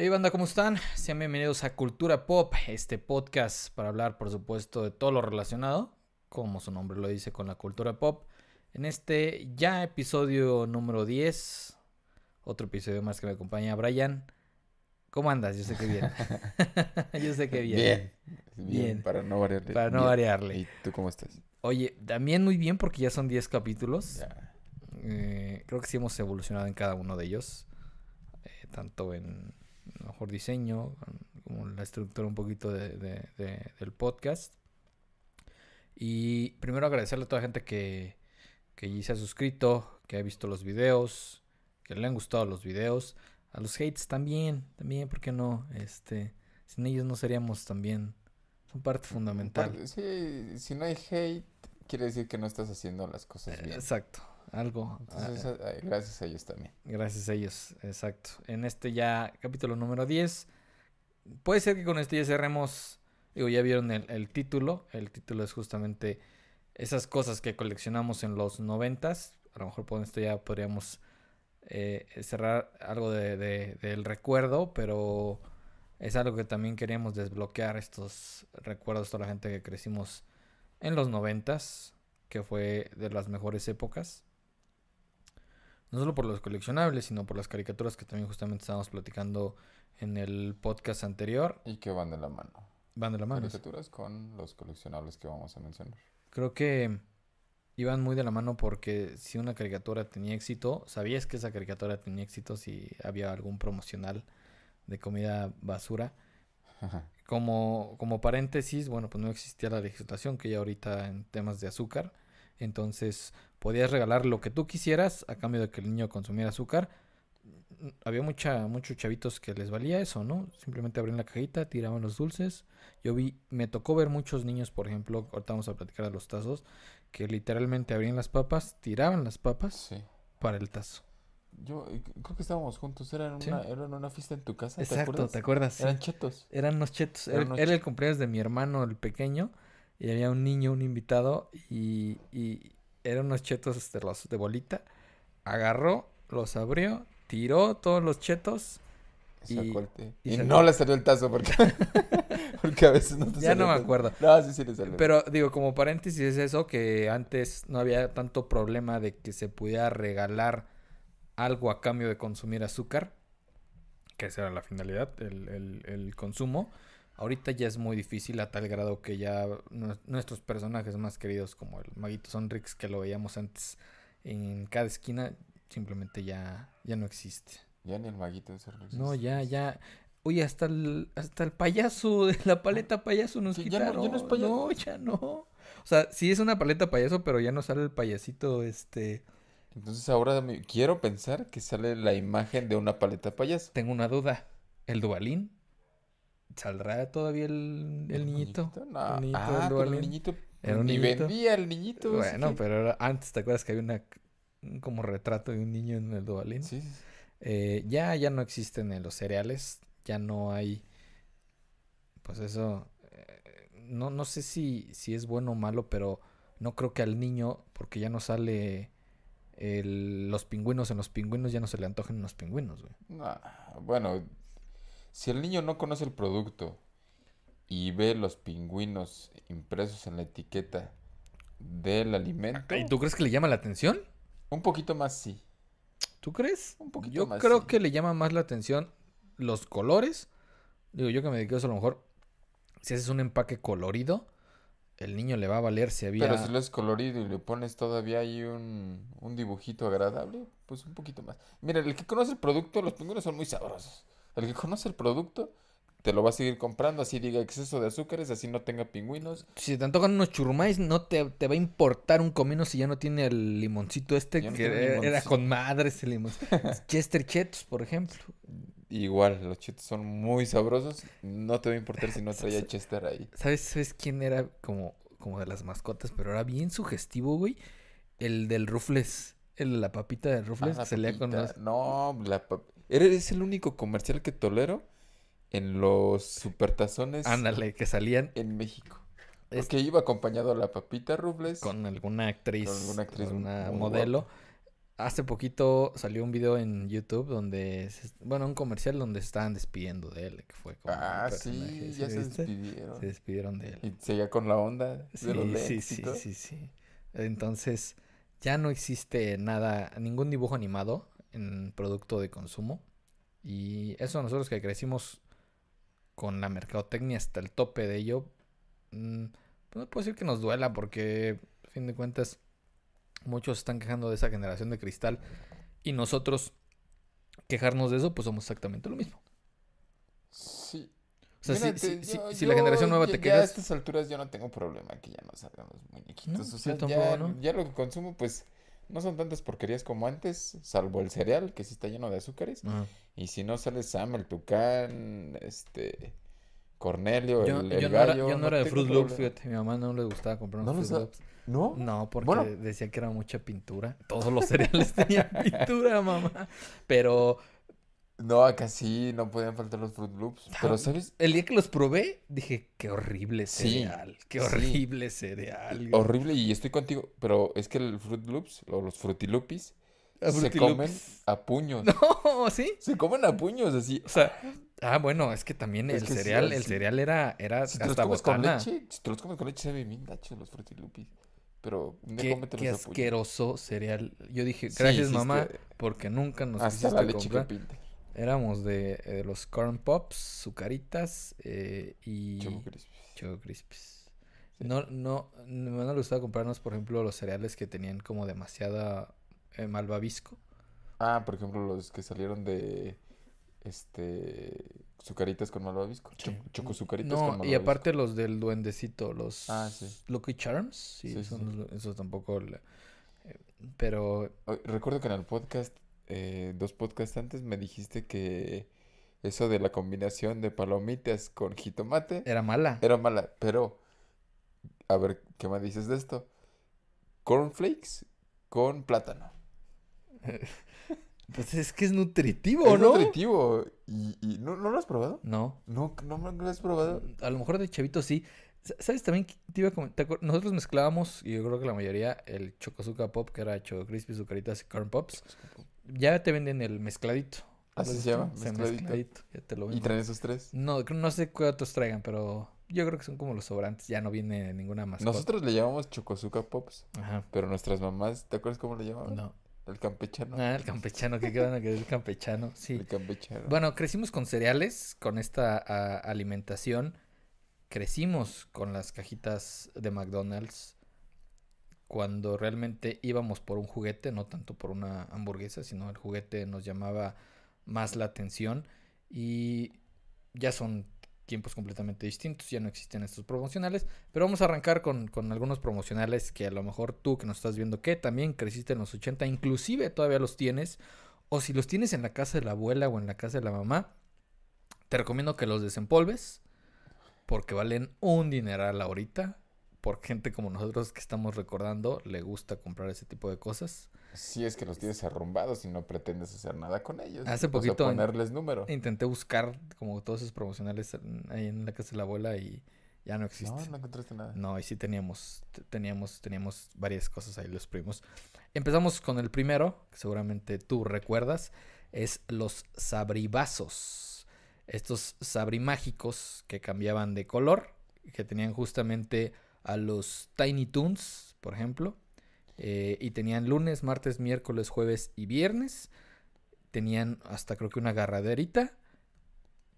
Hey banda, ¿cómo están? Sean bienvenidos a Cultura Pop, este podcast para hablar, por supuesto, de todo lo relacionado, como su nombre lo dice, con la cultura pop. En este ya episodio número 10, otro episodio más que me acompaña Brian. ¿Cómo andas? Yo sé que bien. Yo sé que bien. Bien, bien, Bien. para no variarle. Para no Bien. variarle. ¿Y tú cómo estás? Oye, también muy bien porque ya son 10 capítulos. Ya. Eh, creo que sí hemos evolucionado en cada uno de ellos. eh, tanto en mejor diseño, como la estructura un poquito de, de- de- del podcast. Y primero agradecerle a toda la gente que, que ya se ha suscrito, que ha visto los videos, que le han gustado los videos. A los hates también, también, ¿por qué no? Este, sin ellos no seríamos también, son parte fundamental. Sí, si no hay hate, quiere decir que no estás haciendo las cosas bien. Exacto, algo. Entonces, ah, gracias a ellos también. Gracias a ellos, exacto. En este ya capítulo número 10. Puede ser que con este ya cerremos. Digo, ya vieron el, el título. El título es justamente esas cosas que coleccionamos en los noventas. A lo mejor con esto ya podríamos eh, cerrar algo de, de- del recuerdo, pero es algo que también queríamos desbloquear estos recuerdos, toda la gente que crecimos en los noventas, que fue de las mejores épocas. No solo por los coleccionables, sino por las caricaturas que también justamente estábamos platicando en el podcast anterior. Y que van de la mano. Van de la mano. Caricaturas con los coleccionables que vamos a mencionar. Creo que iban muy de la mano porque si una caricatura tenía éxito, sabías que esa caricatura tenía éxito si había algún promocional de comida basura. Como, como paréntesis, bueno, pues no existía la legislación que hay ahorita en temas de azúcar. Entonces podías regalar lo que tú quisieras a cambio de que el niño consumiera azúcar. Había mucha, muchos chavitos que les valía eso, ¿no? Simplemente abrían la cajita, tiraban los dulces. Yo vi, me tocó ver muchos niños, por ejemplo, ahorita vamos a platicar de los tazos, que literalmente abrían las papas, tiraban las papas Sí. para el tazo. Yo eh, creo que estábamos juntos. Era en Sí. una, era en una fiesta en tu casa. ¿Te Exacto, acuerdas? ¿te acuerdas? Eran chetos. Eran unos chetos. Eran Era, unos era el cumpleaños de mi hermano, el pequeño, y había un niño, un invitado, y, y eran unos chetos este, los de bolita. Agarró, los abrió, tiró todos los chetos. Y- y no le salió el tazo porque, porque a veces no te Ya no me acuerdo. No, sí, sí le salió. Pero digo, como paréntesis es eso, que antes no había tanto problema de que se pudiera regalar algo a cambio de consumir azúcar, que esa era la finalidad, el, el- el consumo. Ahorita ya es muy difícil a tal grado que ya nue- nuestros personajes más queridos, como el Maguito Sonrix, que lo veíamos antes en cada esquina, simplemente ya, ya no existe. Ya ni el maguito de Cerro No, ya, ya. Oye, hasta el, hasta el payaso de la paleta payaso nos Sí, ya no- quitaron. ya no es payaso. No, ya no. O sea, sí es una paleta payaso, pero ya no sale el payasito, este... Entonces ahora quiero pensar que sale la imagen de una paleta payaso. Tengo una duda. ¿El Dubalín? ¿Saldrá todavía el, el niñito? muñequito? No. El niñito ah, pero Duvalín. el niñito Era un ni niñito. vendía el niñito. Bueno, que- pero era- antes, ¿te acuerdas que había una un como retrato de un niño en el Dubalín? Sí, sí. Eh, ya, ya no existen en los cereales, ya no hay, pues eso, eh, no, no sé si, si es bueno o malo, pero no creo que al niño, porque ya no sale el- los pingüinos, en los pingüinos ya no se le antojan unos pingüinos, güey. No, bueno, si el niño no conoce el producto y ve los pingüinos impresos en la etiqueta del alimento, ¿Y tú crees que le llama la atención? un poquito más sí. ¿Tú crees? Un poquito Yo más, creo sí. que le llama más la atención los colores. Digo, yo que me dedico a eso, a lo mejor, si haces un empaque colorido, el niño le va a valer si había... Pero si lo es colorido y le pones todavía ahí un, un dibujito agradable, pues un poquito más. Mira, el que conoce el producto, los pingüinos son muy sabrosos. El que conoce el producto, te lo va a seguir comprando, así diga exceso de azúcares, así no tenga pingüinos. Si te antojan unos churrumais, no te, te va a importar un comino si ya no tiene el limoncito este no que era, era con madre ese limón. Chester Chetos, por ejemplo. Igual, los chetos son muy sabrosos, no te va a importar si no traía Chester ahí. ¿Sabes, ¿Sabes quién era como, como de las mascotas? Pero era bien sugestivo, güey. El del Rufles. El de la papita de Ah, Rufles la que salía con papita. los... No, la pap- Eres el único comercial que tolero en los supertazones Ándale, que salían en México. Es- Porque iba acompañado a la papita Rubles. con alguna actriz, Con alguna actriz una modelo. hace poquito salió un video en YouTube donde, se- bueno, un comercial donde se estaban despidiendo de él, que fue como Ah, sí, ya se viste? despidieron. Se despidieron de él. Y seguía con la onda de Sí, los sí, sí, sí, sí. Entonces, ya no existe nada, ningún dibujo animado en producto de consumo. Y eso nosotros que crecimos con la mercadotecnia hasta el tope de ello, mm, pues no puedo decir que nos duela porque, a fin de cuentas, muchos están quejando de esa generación de cristal y nosotros quejarnos de eso, pues somos exactamente lo mismo. Sí. O sea, si, Mira, si- te- si- yo- si la generación nueva ya- te Ya a estas alturas yo no tengo problema que ya no salgan los muñequitos. No, o sea, yo tampoco, ya, ¿no? ya lo que consumo, pues, no son tantas porquerías como antes, salvo el cereal, que sí está lleno de azúcares. Ajá. Y si no sale Sam, el Tucán, este, Cornelio, Yo, el, yo el no era, gallo, yo no era de Fruit Loops, fíjate. Mi mamá no le gustaba comprar ¿No Fruit Loops. ¿No? No, porque Bueno. decía que era mucha pintura. Todos los cereales tenían pintura, mamá. Pero No, acá sí, no podían faltar los Fruit Loops. Pero, Ah, ¿sabes? el día que los probé, dije, qué horrible Sí, cereal. Qué sí. horrible cereal. güey". Horrible y estoy contigo, pero es que el Fruit Loops o los Frutilupis Ah, se comen a puños. No, ¿sí? Se comen a puños así. O sea, ah, bueno, es que también Es el que sí, cereal, el así. cereal era, era Si hasta botana. leche, si te los comes con leche, sabe bien gachos los frutilupis. Pero Qué, qué asqueroso cereal. Yo dije, gracias mamá, porque nunca nos Hasta la quisiste leche comprar. que pinta. Éramos de, eh, los Corn Pops, Zucaritas eh, y Choco Crispy. Choco Crispies. Sí. No, no, no me gustaba comprarnos, por ejemplo, los cereales que tenían como demasiada eh, malvavisco. Ah, por ejemplo, los que salieron de este sucaritas con malvavisco. Sí. Choco, sucaritas No, con y malvavisco. aparte los del duendecito, los Ah, sí. Lucky Charms, sí, son los- esos tampoco. le- eh, pero Recuerdo que en el podcast, eh, dos podcasts antes, me dijiste que eso de la combinación de palomitas con jitomate era mala. era mala, pero a ver, ¿qué me dices de esto? Cornflakes con plátano. Pues es que es nutritivo, Es ¿no? nutritivo. ¿Y, y ¿no, no lo has probado? No. No, no, no lo has probado. A lo mejor de chavito sí. Sa- ¿Sabes también que te iba a comentar? Nosotros mezclábamos, y yo creo que la mayoría, el Chocozuca Pop, que era Choco Crispy, Zucaritas y Corn Pops. Ya te venden el mezcladito. Así ¿Lo se llama? Sí, mezcladito. Ya te lo ¿Y traen esos tres? No, no sé qué otros traigan, pero yo creo que son como los sobrantes. Ya no viene ninguna mascota. Nosotros le llamamos Chocozuca Pops, Ajá. pero nuestras mamás, ¿te acuerdas cómo le llamaban? No. El campechano. Ah, el campechano, que quedan a querer el campechano. Sí. El campechano. Bueno, crecimos con cereales, con esta a- alimentación. Crecimos con las cajitas de McDonald's cuando realmente íbamos por un juguete, no tanto por una hamburguesa, sino el juguete nos llamaba más la atención y ya son tiempos completamente distintos, ya no existen estos promocionales, pero vamos a arrancar con, con algunos promocionales que a lo mejor tú que nos estás viendo que también creciste en los 80, inclusive todavía los tienes, o si los tienes en la casa de la abuela o en la casa de la mamá, te recomiendo que los desempolves porque valen un dineral ahorita. Por gente como nosotros que estamos recordando, le gusta comprar ese tipo de cosas. Sí, es que los tienes arrumbados y no pretendes hacer nada con ellos. Hace O sea, poquito ponerles número. Intenté buscar como todos esos promocionales ahí en la casa de la abuela y ya no No, existe. no encontraste nada. No, y sí teníamos, teníamos, teníamos varias cosas ahí los primos. Empezamos con el primero, que seguramente tú recuerdas, es los sabribazos. Estos sabrimágicos que cambiaban de color, que tenían justamente a los Tiny Toons, por ejemplo, eh, y tenían lunes, martes, miércoles, jueves y viernes. Tenían hasta creo que una agarraderita,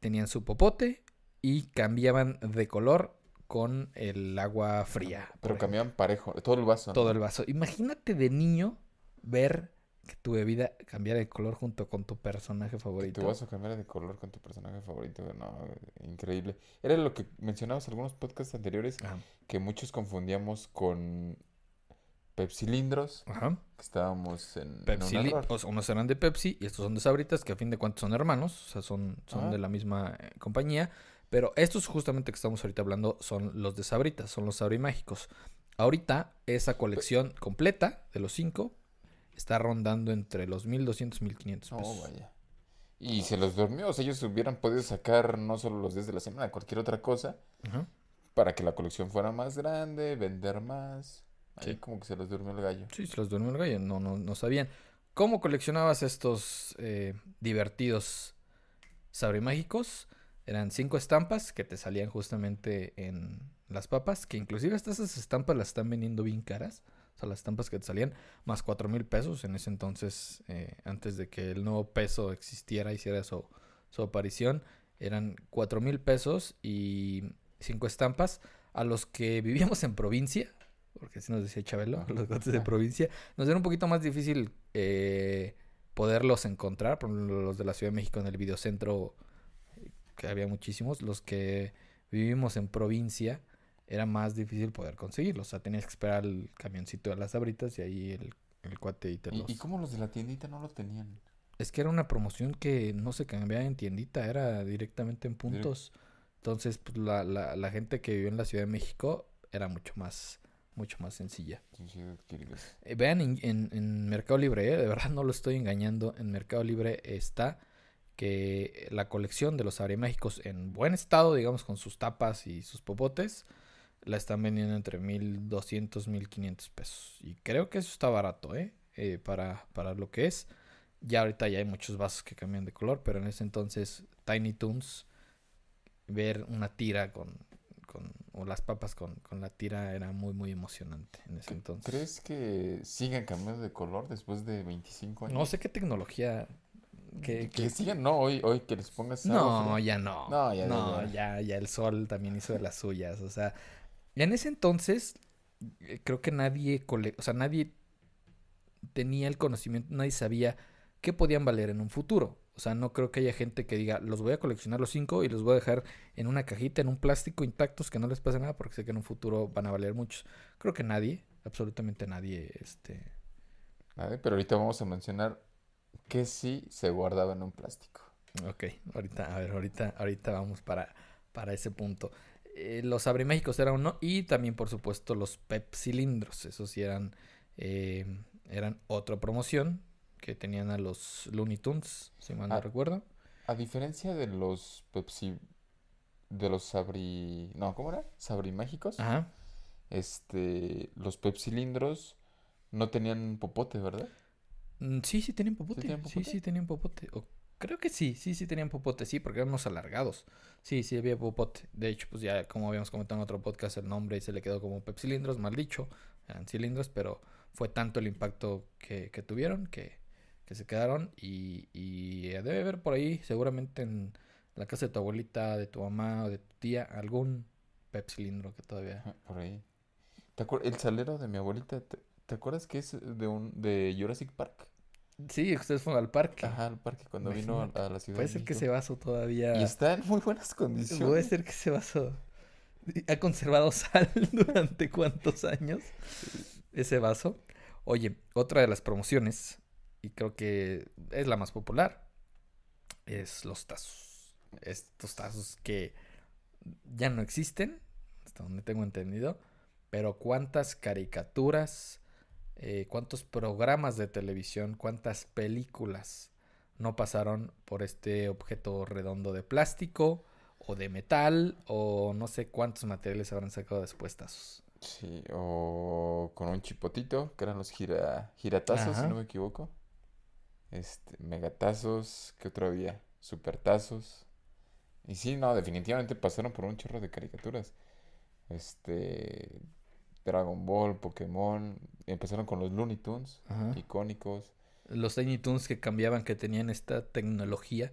tenían su popote y cambiaban de color con el agua fría. Pero cambiaban parejo, todo el vaso. ¿no? Todo el vaso. Imagínate de niño ver que tu bebida cambiara de color junto con tu personaje favorito. Tu vaso cambiara de color con tu personaje favorito. No, increíble. Era lo que mencionabas en algunos podcasts anteriores, Ajá. que muchos confundíamos con pepsilindros, Ajá. que estábamos en, en Pepsi, un o sea, unos eran de Pepsi y estos son de Sabritas, que a fin de cuentas son hermanos, o sea, son, son de la misma eh, compañía. Pero estos justamente que estamos ahorita hablando son los de Sabritas, son los Sabrimágicos. Ahorita esa colección completa de los cinco está rondando entre los 1200 y 1500 pesos. Oh, vaya. Y se los durmió, o sea, ellos hubieran podido sacar no solo los días de la semana, cualquier otra cosa, para que la colección fuera más grande, vender más. Ahí Sí. como que se los durmió el gallo. Sí, se los durmió el gallo, no, no, no sabían. ¿cómo coleccionabas estos eh, divertidos sabrimágicos? Eran cinco estampas que te salían justamente en las papas, que inclusive estas estampas las están vendiendo bien caras. Sea, las estampas que te salían, más cuatro mil pesos en ese entonces, eh, antes de que el nuevo peso existiera, hiciera su, su aparición, eran cuatro mil pesos y cinco estampas. A los que vivíamos en provincia, porque así nos decía Chabelo, los gatos de provincia, nos era un poquito más difícil eh, poderlos encontrar. Por ejemplo, los de la Ciudad de México en el videocentro, que había muchísimos. Los que vivimos en provincia, era más difícil poder conseguirlos. O sea, tenías que esperar el camioncito de las abritas y ahí el, el cuate y te ¿Y, los... y cómo los de la tiendita no lo tenían? Es que era una promoción que no se cambiaba en tiendita, era directamente en puntos. Entonces, pues, la, la, la gente que vivió en la Ciudad de México era mucho más, mucho más sencilla. Eh, vean en, en- en Mercado Libre, eh, de verdad no lo estoy engañando. En Mercado Libre está que la colección de los mágicos en buen estado, digamos, con sus tapas y sus popotes, la están vendiendo entre 1200, 1500 pesos. Y creo que eso está barato, ¿eh? Eh, para, para lo que es. Ya ahorita ya hay muchos vasos que cambian de color, pero en ese entonces Tiny Toons, ver una tira con, con o las papas con, con la tira era muy, muy emocionante en ese entonces. ¿Crees que sigan cambiando de color después de 25 años? No sé qué tecnología. Que, Que que- sigan, no, hoy, hoy que les pongas No, ya no. No, ya, ya, No, ya. ya, ya el sol también hizo de las suyas. O sea, en ese entonces, eh, creo que nadie, cole- o sea, nadie tenía el conocimiento, nadie sabía qué podían valer en un futuro. O sea, no creo que haya gente que diga, los voy a coleccionar los cinco y los voy a dejar en una cajita, en un plástico intactos que no les pase nada porque sé que en un futuro van a valer muchos. Creo que nadie, absolutamente nadie, este, Vale, pero ahorita vamos a mencionar que sí se guardaba en un plástico. Ok, ahorita, a ver, ahorita, ahorita vamos para, para ese punto. Eh, los abriméxicos eran uno y también, por supuesto, los pep cilindros. Esos sí eran, eh, eran otra promoción que tenían a los Looney Tunes, si mal no Ah. recuerdo. A diferencia de los Pepsi, de los Sabri, no, ¿cómo era? Sabrimágicos. Ajá. Este, los Pepsilindros no tenían popote, ¿verdad? Mm, Sí, sí tenían popote. tenían Sí, sí tenían popote. O creo que sí, sí, sí tenían popote, sí, porque eran unos alargados. Sí, sí había popote. De hecho, pues ya como habíamos comentado en otro podcast, el nombre se le quedó como pepsilindros, mal dicho. Eran cilindros, pero fue tanto el impacto que, que tuvieron que, que se quedaron. Y, y debe haber por ahí, seguramente en la casa de tu abuelita, de tu mamá o de tu tía, algún pepsilindro que todavía. Por ahí. ¿Te El salero de mi abuelita, ¿te, te acuerdas que es de un de Jurassic Park? Sí, ustedes fueron al parque. Ajá, al parque cuando vino a, la Ciudad Puede de ser que ese vaso todavía. Y está en muy buenas Puede condiciones. ser que ese vaso ha conservado sal durante cuántos años ese vaso. Oye, otra de las promociones, y creo que es la más popular, es los tazos. Estos tazos que ya no existen, hasta donde tengo entendido, pero cuántas caricaturas, eh, cuántos programas de televisión, cuántas películas no pasaron por este objeto redondo de plástico o de metal o no sé cuántos materiales habrán sacado después tazos. Sí, o con un chipotito, que eran los gira, giratazos, si no me equivoco. Este, megatazos, ¿qué otro había? Supertazos. Y sí, no, definitivamente pasaron por un chorro de caricaturas. Este, Dragon Ball, Pokémon, empezaron con los Looney Tunes, Ajá. icónicos. Los Tiny Toons que cambiaban, que tenían esta tecnología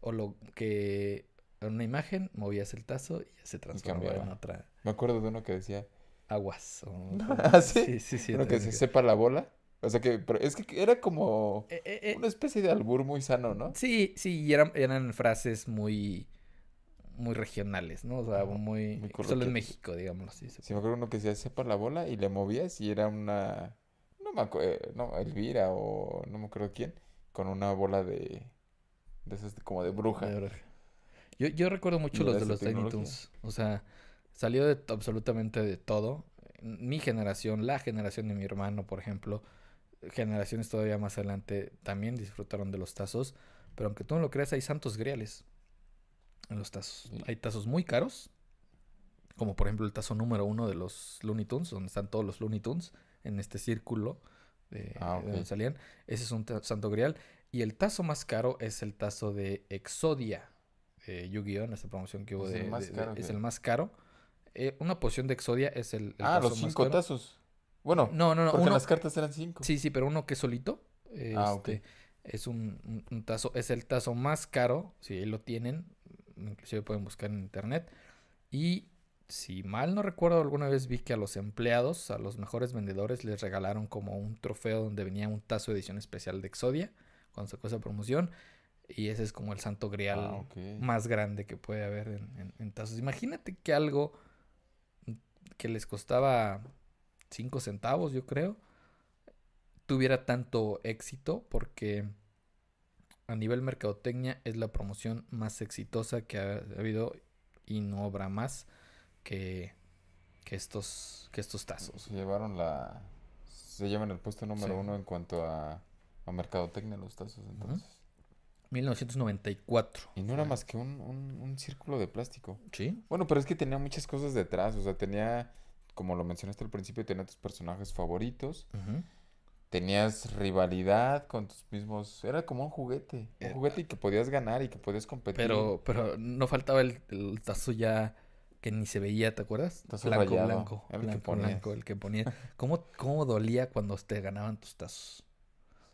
o lo que en una imagen movías el tazo y ya se transformaba en otra Me acuerdo de uno que decía, aguas. o- ¿Ah, sí? sí, sí, sí, uno que decía, sepa la bola. O sea que, pero es que era como Eh, eh, eh, una especie de albur muy sano, ¿no? Sí, sí, y eran, eran frases muy, muy regionales, ¿no? O sea, muy, muy solo en. México, digámoslo así. se Sí, me acuerdo uno que decía, sepa la bola y le movías y era una, no me acuerdo, no, Elvira o no me acuerdo quién, con una bola de, de esas como de bruja. De. Yo, yo recuerdo mucho los de los Tiny. Toons. O sea, salió de absolutamente de todo. Mi generación, la generación de mi hermano, por ejemplo, generaciones todavía más adelante también disfrutaron de los tazos. Pero aunque tú no lo creas, hay santos griales en los tazos. Hay tazos muy caros, como por ejemplo el tazo número uno de los Looney Tunes, donde están todos los Looney Tunes en este círculo de, Ah, de donde salían. Ese es un santo grial. Y el tazo más caro es el tazo de Exodia, de Yu-Gi-Oh! en esta promoción que hubo Es de, el más de- caro es el más caro. Eh, una poción de Exodia es el, el Ah, tazo los más cinco caro. tazos. Bueno, No, no, no. porque uno- las cartas eran cinco. Sí, sí, pero uno que es solito. Ah, ok. este, Es un, un- un tazo, es el tazo más caro, si ahí lo tienen, inclusive pueden buscar en internet. Y si mal no recuerdo, alguna vez vi que a los empleados, a los mejores vendedores, les regalaron como un trofeo donde venía un tazo de edición especial de Exodia, cuando sacó esa promoción. Y ese es como el santo grial Ah, más grande que puede haber en, en- en tazos. Imagínate que algo que les costaba 5 centavos, yo creo, tuviera tanto éxito porque a nivel mercadotecnia es la promoción más exitosa que ha habido y no habrá más que, que estos que estos tazos. Se llevaron la... Se llevan el puesto número Sí. uno en cuanto a, a mercadotecnia los tazos, entonces. 1994. Y no era más que un, un, un círculo de plástico. Sí. Bueno, pero es que tenía muchas cosas detrás. O sea, tenía, como lo mencionaste al principio, tenía tus personajes favoritos. Ujú. Tenías rivalidad con tus mismos. Era como un juguete. Un Era- juguete y que podías ganar y que podías competir. Pero, pero no faltaba el, el tazo ya que ni se veía, ¿te acuerdas? Tazo blanco, rayado, blanco, el que blanco, ponías. blanco, el que ponía. ¿Cómo, cómo dolía cuando te ganaban tus tazos?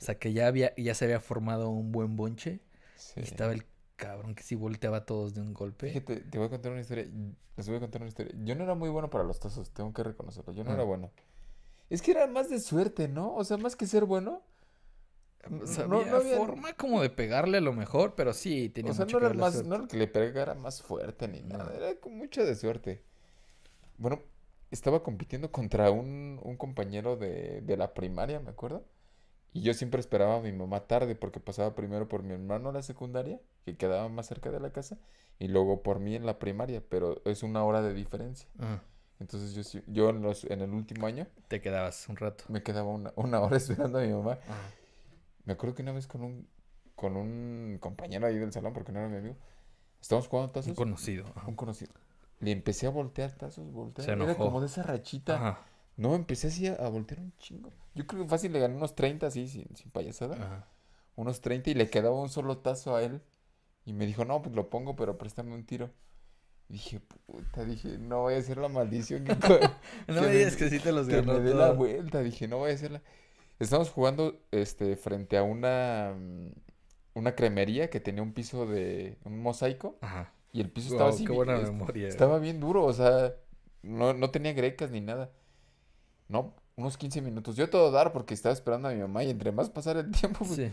O sea, que ya había, ya se había formado un buen bonche Sí. y estaba el cabrón que sí volteaba a todos de un golpe. Fíjate, te voy a contar una historia. Les voy a contar una historia. Yo no era muy bueno para los tazos, tengo que reconocerlo. Yo no Ah. era bueno. Es que era más de suerte, ¿no? O sea, más que ser bueno. O no- sea, no había había- forma como de pegarle a lo mejor, pero sí tenía O sea, mucho no que era más, suerte. no era que le pegara más fuerte ni No. nada. Era con mucha de suerte. Bueno, estaba compitiendo contra un, un compañero de, de la primaria, me acuerdo. Y yo siempre esperaba a mi mamá tarde porque pasaba primero por mi hermano a la secundaria, que quedaba más cerca de la casa, y luego por mí en la primaria, pero es una hora de diferencia. Ah, Entonces yo, yo en, los, en el último año te quedabas un rato. me quedaba una, una hora esperando a mi mamá. Me acuerdo que una vez con un, con un compañero ahí del salón, porque no era mi amigo, estábamos jugando un tazos, conocido. ajá. un conocido. Le empecé a voltear tazos, voltear. Se Era enojó. como de esa rachita. Ajá, No, empecé así a, a voltear un chingo. Yo creo que fácil le gané unos 30 así, sin, sin payasada. ajá. Unos 30 y le quedaba un solo tazo a él. Y me dijo, no, pues lo pongo, pero préstame un tiro. Dije, puta, dije, no voy a hacer la maldición que, No que me digas que sí te los que ganó me dé la vuelta. Dije, no voy a hacerla. Estamos jugando este, frente a una, mm, una cremería que tenía un piso de un mosaico. Ajá. Y el piso estaba así. qué buena memoria. Estaba bien duro, o sea, no, no tenía grecas ni nada. No, unos 15 minutos. Yo todo dar porque estaba esperando a mi mamá y entre más pasara el tiempo, pues, Sí.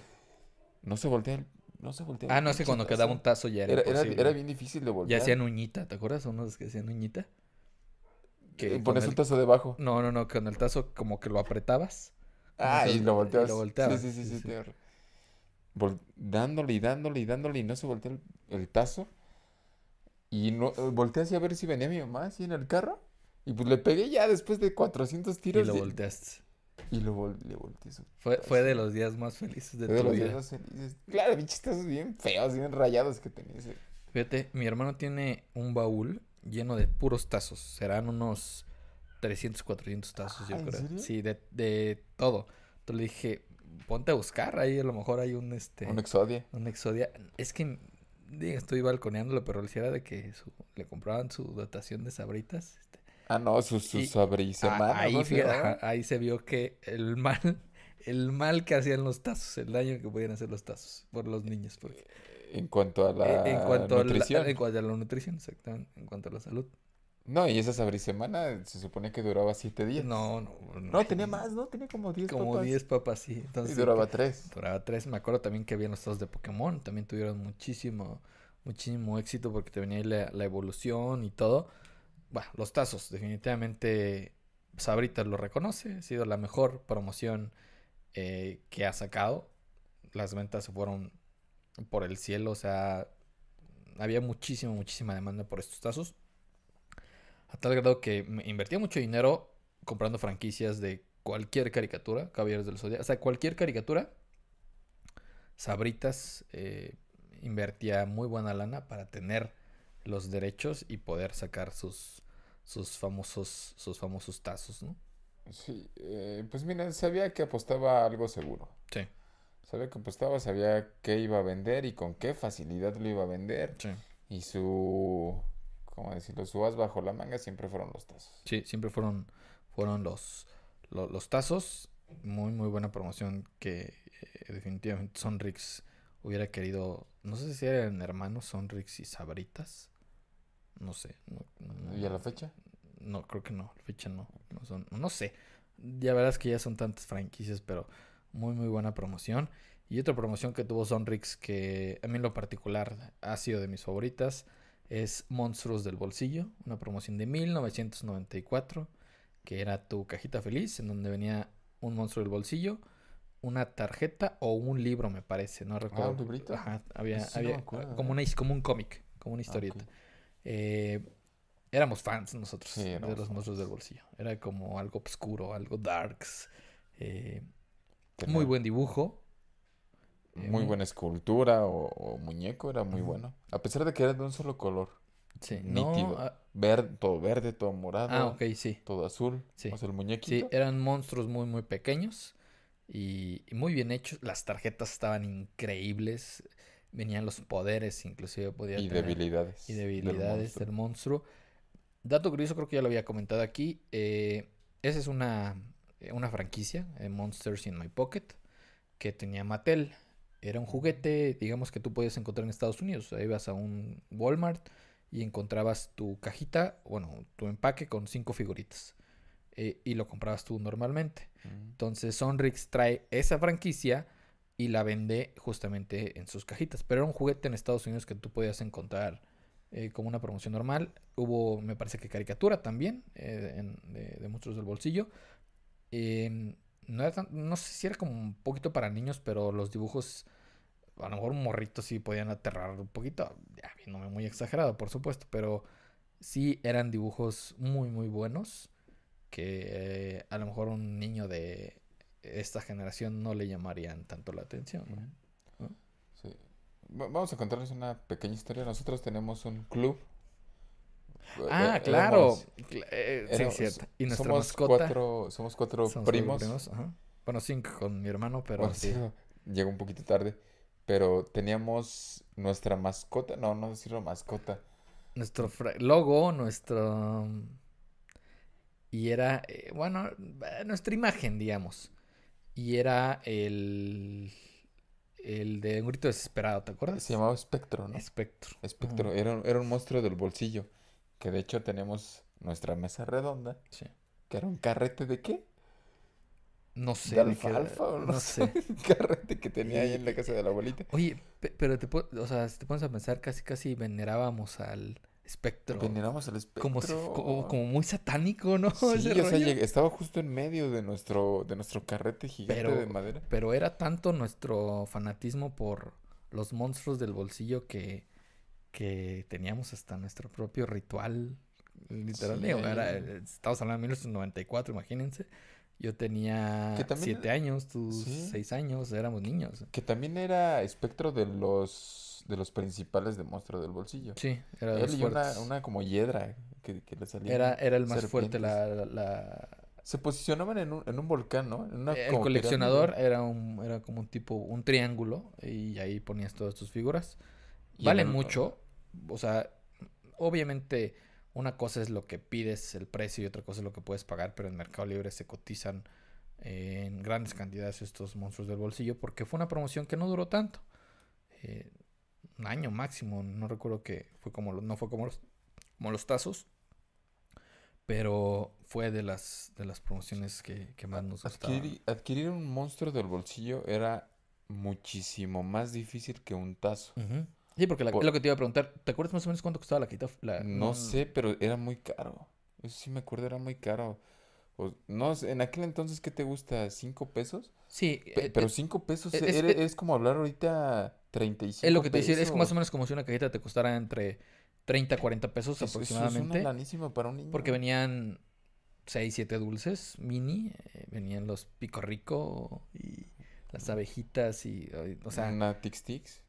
no se voltea el, no se voltea Ah, no, es que cuando quedaba un tazo ya era Era, era, bien difícil de Ya voltear. hacían uñita, ¿te acuerdas? Unos que hacían uñita. Que Eh, con Pones el- un tazo debajo. No, no, no, con el tazo como que lo apretabas. Ah, y lo y volteabas. lo volteabas, Sí, sí, sí, sí, sí, Vol- dándole y dándole y dándole y no se voltea el, el tazo. Y no, eh, volteé así a ver si venía mi mamá así en el carro. Y pues le pegué ya después de 400 Y tiros. lo y- volteaste. Y lo vol- le volteé su Fue, fue de los días más felices de Fue de tu los vida. días más felices. Claro, tazos bien feos, bien rayados que tenía ese. Fíjate, mi hermano tiene un baúl lleno de puros tazos. Serán unos 300, 400 tazos, yo Ah, ¿en creo. serio? Sí, de, de todo. Entonces le dije, ponte a buscar. Ahí a lo mejor hay un, este, Un Exodia. un Exodia. Es que, diga, estoy balconeándolo, pero le era de que su- le compraban su dotación de sabritas. Ah, no, su, su Y- sabrisemana, Ah, ahí, ¿no se fíjate, ahí vio que el mal, el mal que hacían los tazos, el daño que podían hacer los tazos por los niños. porque- En cuanto a la Eh, en cuanto nutrición. A la, en cuanto a la nutrición, exactamente. En cuanto a la salud. No, y esa sabrisemana se suponía que duraba siete días. No, no. No, tenía más, ¿no? Tenía como 10 Como papas. 10 papas, sí. Y duraba que- tres. duraba 3. Me acuerdo también que habían los tazos de Pokémon. También tuvieron muchísimo, muchísimo éxito porque te venía ahí la, la evolución y todo. Los tazos, definitivamente Sabritas lo reconoce. Ha sido la mejor promoción eh, que ha sacado. Las ventas se fueron por el cielo. O sea, había muchísima, muchísima demanda por estos tazos. A tal grado que invertía mucho dinero comprando franquicias de cualquier caricatura, Caballeros del Zodiaco. O sea, cualquier caricatura. Sabritas eh, invertía muy buena lana para tener los derechos y poder sacar sus, sus famosos sus famosos tazos, ¿no? Sí, eh, pues mira, sabía que apostaba algo seguro. Sí, Sabía que apostaba, sabía qué iba a vender y con qué facilidad lo iba a vender. sí. Y su, ¿cómo decirlo? Su as bajo la manga siempre fueron los tazos. Sí, siempre fueron, fueron los, lo- los, tazos. Muy, muy buena promoción que eh, definitivamente Sonrix hubiera querido. No sé si eran hermanos Sonrix y Sabritas. No sé. No, no- ¿Y a la fecha? no, creo que no. La fecha no. No, son, no sé. Ya verdad es que ya son tantas franquicias, pero muy, muy buena promoción. Y otra promoción que tuvo Sonrix que a mí en lo particular ha sido de mis favoritas es Monstruos del Bolsillo, una promoción de 1994 que era tu cajita feliz en donde venía un monstruo del bolsillo, una tarjeta o un libro me parece, no recuerdo. Ah, ¿un librito? Ajá, había, sí como, ¿eh? una, como un cómic, como una Ah, historieta. Eh, éramos fans nosotros Sí, de los monstruos del bolsillo. Era como algo oscuro, algo darks. eh, muy buen dibujo. eh, Muy mu- buena escultura o, o muñeco, era muy bueno. A pesar de que era de un solo color. Sí, no, ah, Verde, todo verde, todo morado, ah, ok, sí. todo azul. Sí. O sea, el Sí, muñequito. eran monstruos muy, muy pequeños y, y muy bien hechos. Las tarjetas estaban increíbles. Venían los poderes, inclusive podía y tener- debilidades. y debilidades del monstruo. monstruo. Dato curioso, creo que ya lo había comentado aquí. eh, esa es una, eh, una franquicia, eh, Monsters in My Pocket, que tenía Mattel. Era un juguete, digamos, que tú podías encontrar en Estados Unidos. Ahí ibas a un Walmart y encontrabas tu cajita, bueno, tu empaque con cinco figuritas. eh, y lo comprabas tú normalmente. Mm. Entonces Sonrix trae esa franquicia y la vende justamente en sus cajitas. Pero era un juguete en Estados Unidos que tú podías encontrar eh, como una promoción normal. Hubo, me parece que caricatura también eh, en- de, de Monstruos del Bolsillo. Em, no, era tan- no sé si era como un poquito para niños, pero los dibujos, a lo mejor un morrito sí podían aterrar un poquito. Ya viéndome muy exagerado, por supuesto, pero sí eran dibujos muy, muy buenos que eh, a lo mejor un niño de esta generación no le llamarían tanto la atención. Sí. Va- Vamos a contarles una pequeña historia. Nosotros tenemos un club. Ah, eh, claro. éramos- eh, sí, éramos- cierto. Y nuestra somos mascota. Cuatro, somos cuatro somos cuatro primos. ajá. Bueno, cinco con mi hermano, pero Bueno, sí. llegó un poquito tarde. Pero teníamos nuestra mascota. No, no decirlo mascota. Nuestro logo, nuestro... Y era, eh, bueno, nuestra imagen, digamos. Y era el... El de un grito desesperado, ¿te acuerdas? Se llamaba Espectro, ¿no? Espectro. Espectro. Era, un- era un monstruo del bolsillo. Que de hecho tenemos nuestra mesa redonda. Sí. Que era un carrete de qué? No sé. ¿De alfalfa o no, no sé? sé. Un carrete que tenía ahí en la casa de la abuelita. Oye, pe- pero te, o sea, si te pones a pensar, casi casi venerábamos al espectro. Veneramos al espectro. Como, si, como, como muy satánico, ¿no? Sí, Ese o sea, rollo. estaba justo en medio de nuestro, de nuestro carrete gigante Pero- de madera. Pero era tanto nuestro fanatismo por los monstruos del bolsillo que, que teníamos hasta nuestro propio ritual. Literal, Sí. estamos hablando de 1994, imagínense. Yo tenía siete años, tus Sí. seis años, éramos niños. Que también era espectro de los, de los principales de Monstruo del Bolsillo. Sí, era de Él los y una, una como hiedra que, que le salía. Era, era el más fuerte, la, la- Se posicionaban en un, en un volcán, ¿no? En una el coleccionador pirámide. era un, era como un tipo, un triángulo, y ahí ponías todas tus figuras. Y Vale mucho. O sea, obviamente una cosa es lo que pides, el precio, y otra cosa es lo que puedes pagar, pero en Mercado Libre se cotizan en grandes cantidades estos monstruos del bolsillo porque fue una promoción que no duró tanto. Eh, un año máximo, no recuerdo que fue como no fue como los, como los tazos, pero fue de las de las promociones que, que más nos gustaban. Adquirir, adquirir un monstruo del bolsillo era muchísimo más difícil que un tazo. Sí, porque la- Por- es lo que te iba a preguntar. ¿Te acuerdas más o menos cuánto costaba la quita? La, No sé, pero era muy caro. Eso sí me acuerdo, era muy caro. O- no, en aquel entonces, ¿qué te gusta? ¿Cinco pesos? Sí, Pe- eh, pero eh, cinco pesos es- e- es- como hablar ahorita 35 Es lo que te decía, es más o menos como si una cajita te costara entre 30 a 40 pesos Eso- eso es aproximadamente. una para un niño. porque venían 6, 7 dulces mini, eh, venían los pico rico y las abejitas y, o sea, Una Tix Tix.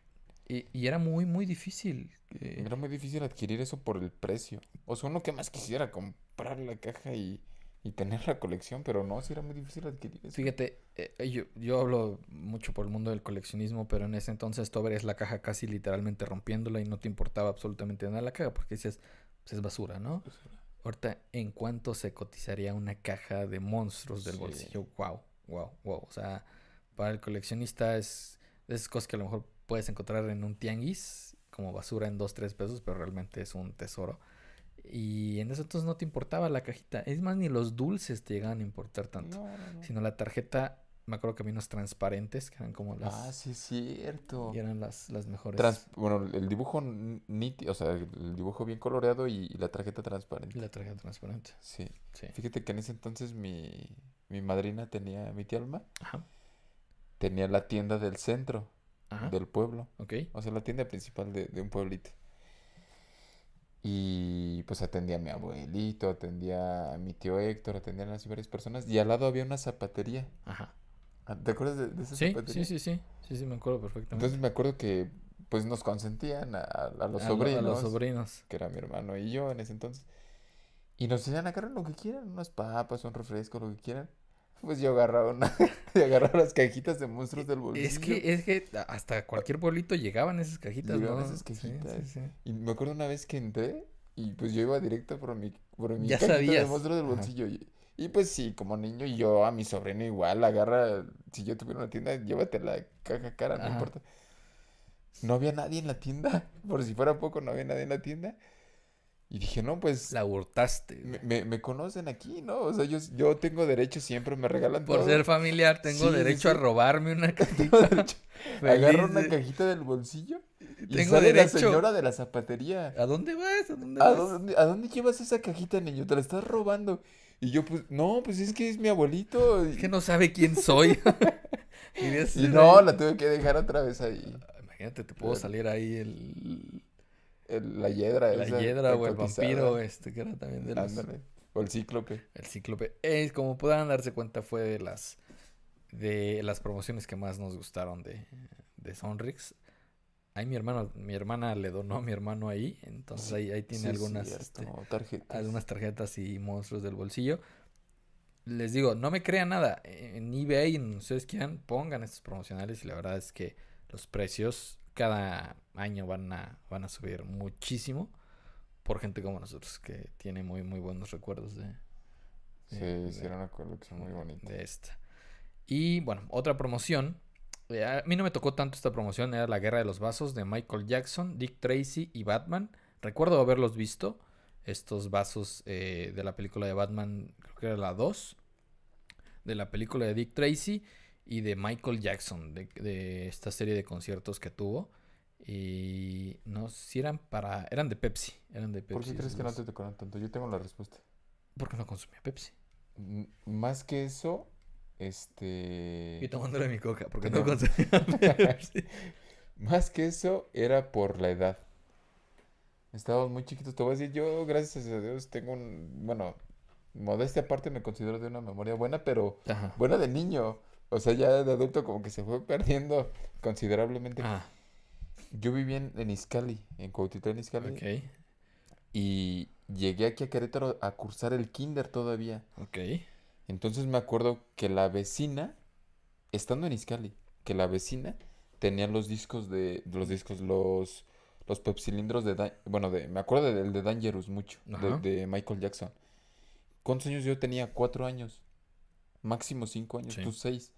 y, y era muy, muy difícil. eh, Era muy difícil adquirir eso por el precio. O sea, uno que más quisiera comprar la caja y, y tener la colección, pero no, sí era muy difícil adquirir eso. Fíjate, eh, yo, yo hablo mucho por el mundo del coleccionismo, pero en ese entonces tú abrías la caja casi literalmente rompiéndola y no te importaba absolutamente nada la caja porque dices, pues es basura, ¿no? Ahorita, ¿en cuánto se cotizaría una caja de monstruos del Sí. bolsillo? Wow, wow, wow. O sea, para el coleccionista es de esas cosas que a lo mejor puedes encontrar en un tianguis como basura en 2, 3 pesos, pero realmente es un tesoro. Y en ese entonces no te importaba la cajita. Es más, ni los dulces te llegaban a importar tanto. No, no, no. Sino la tarjeta, me acuerdo que había unos transparentes, que eran como las... Ah, sí es cierto. Y eran las, las mejores. Trans- bueno, el dibujo nítido, o sea, el dibujo bien coloreado y, y la tarjeta transparente. Y la tarjeta transparente. Sí. Sí. Fíjate que en ese entonces mi, mi madrina tenía, mi tía Alma, Ajá. tenía la tienda del centro Ajá. del pueblo. Ok. O sea, la tienda principal de, de un pueblito. Y pues atendía a mi abuelito, atendía a mi tío Héctor, atendían así varias personas. Y al lado había una zapatería. Ajá. Ah, ¿Te acuerdas de, de esa Sí, zapatería? sí, sí, sí. Sí, sí, me acuerdo perfectamente. Entonces me acuerdo que pues nos consentían a, a los A lo- sobrinos, A los sobrinos. que era mi hermano y yo en ese entonces. Y nos decían agarrar lo que quieran, unas papas, un refresco, lo que quieran. Pues yo agarraba una, y agarraba las cajitas de monstruos del bolsillo. Es que, es que hasta cualquier pueblito llegaban esas cajitas, Llegaban ¿no? esas cajitas. sí, sí. Y me acuerdo una vez que entré y pues yo iba directo por mi, por mi Ya cajita de monstruos del bolsillo. Y, y, pues sí, como niño, y yo a mi sobrino igual, agarra, si yo tuviera una tienda, llévate la caja cara, no importa. No había nadie en la tienda, por si fuera poco, no había nadie en la tienda. Y dije, no, pues La hurtaste. me, me- me conocen aquí, ¿no? O sea, yo, yo tengo derecho, siempre me regalan Por todo. ser familiar, tengo Sí, sí, derecho a robarme una cajita. Agarro una cajita del bolsillo y Tengo sale la derecho. señora de la zapatería. ¿A dónde vas? ¿A dónde ¿A vas? dónde, ¿A dónde llevas esa cajita, niño? Te la estás robando. Y yo, pues, no, pues es que es mi abuelito. Es que no sabe quién soy. Y no, ahí. la tuve que dejar otra vez ahí. Imagínate, te puedo salir ahí el... El- la hiedra La esa hiedra o el vampiro, este, que era también de los... Ándale. O el cíclope. El cíclope. Eh, como podrán darse cuenta, fue de las de las promociones que más nos gustaron de, de Sonrix. Ahí mi hermano, mi hermana le donó a mi hermano ahí, entonces ahí, ahí tiene Sí, algunas, este, tarjetas. algunas tarjetas y monstruos del bolsillo. Les digo, no me crean nada. En eBay, en ustedes quieran, pongan estos promocionales y la verdad es que los precios cada año van a, van a subir muchísimo por gente como nosotros que tiene muy, muy buenos recuerdos de, Sí, de- sí, era una colección muy bonita. de esta. Y bueno, otra promoción. eh, a mí no me tocó tanto esta promoción, era La Guerra de los Vasos de Michael Jackson, Dick Tracy y Batman. Recuerdo haberlos visto, estos vasos eh, de la película de Batman, creo que era la 2, de la película de Dick Tracy y de Michael Jackson, de, de esta serie de conciertos que tuvo. Y no, si eran para, eran de Pepsi, eran de Pepsi. ¿Por qué crees que no te tocaron tanto? Yo tengo la respuesta. Porque no consumía Pepsi. M- Más que eso, este... Y tomándole mi coca, porque No. no consumía Pepsi. Más que eso, era por la edad. Estábamos muy chiquitos. Te voy a decir, yo, gracias a Dios, tengo un... Bueno, modestia aparte, me considero de una memoria buena, pero Ajá. buena de niño. O sea, ya de adulto como que se fue perdiendo considerablemente. Ah, Yo vivía en, en Izcalli, en Cuautitlán Izcalli, ok, y llegué aquí a Querétaro a cursar el kinder todavía. ok. Entonces me acuerdo que la vecina, estando en Izcalli, que la vecina tenía los discos de, los discos, los, los pepsilindros de, Dan- bueno, de, me acuerdo del de Dangerous mucho, de Michael Jackson. ¿Cuántos años yo tenía? Cuatro años, máximo cinco años, Sí. tú seis.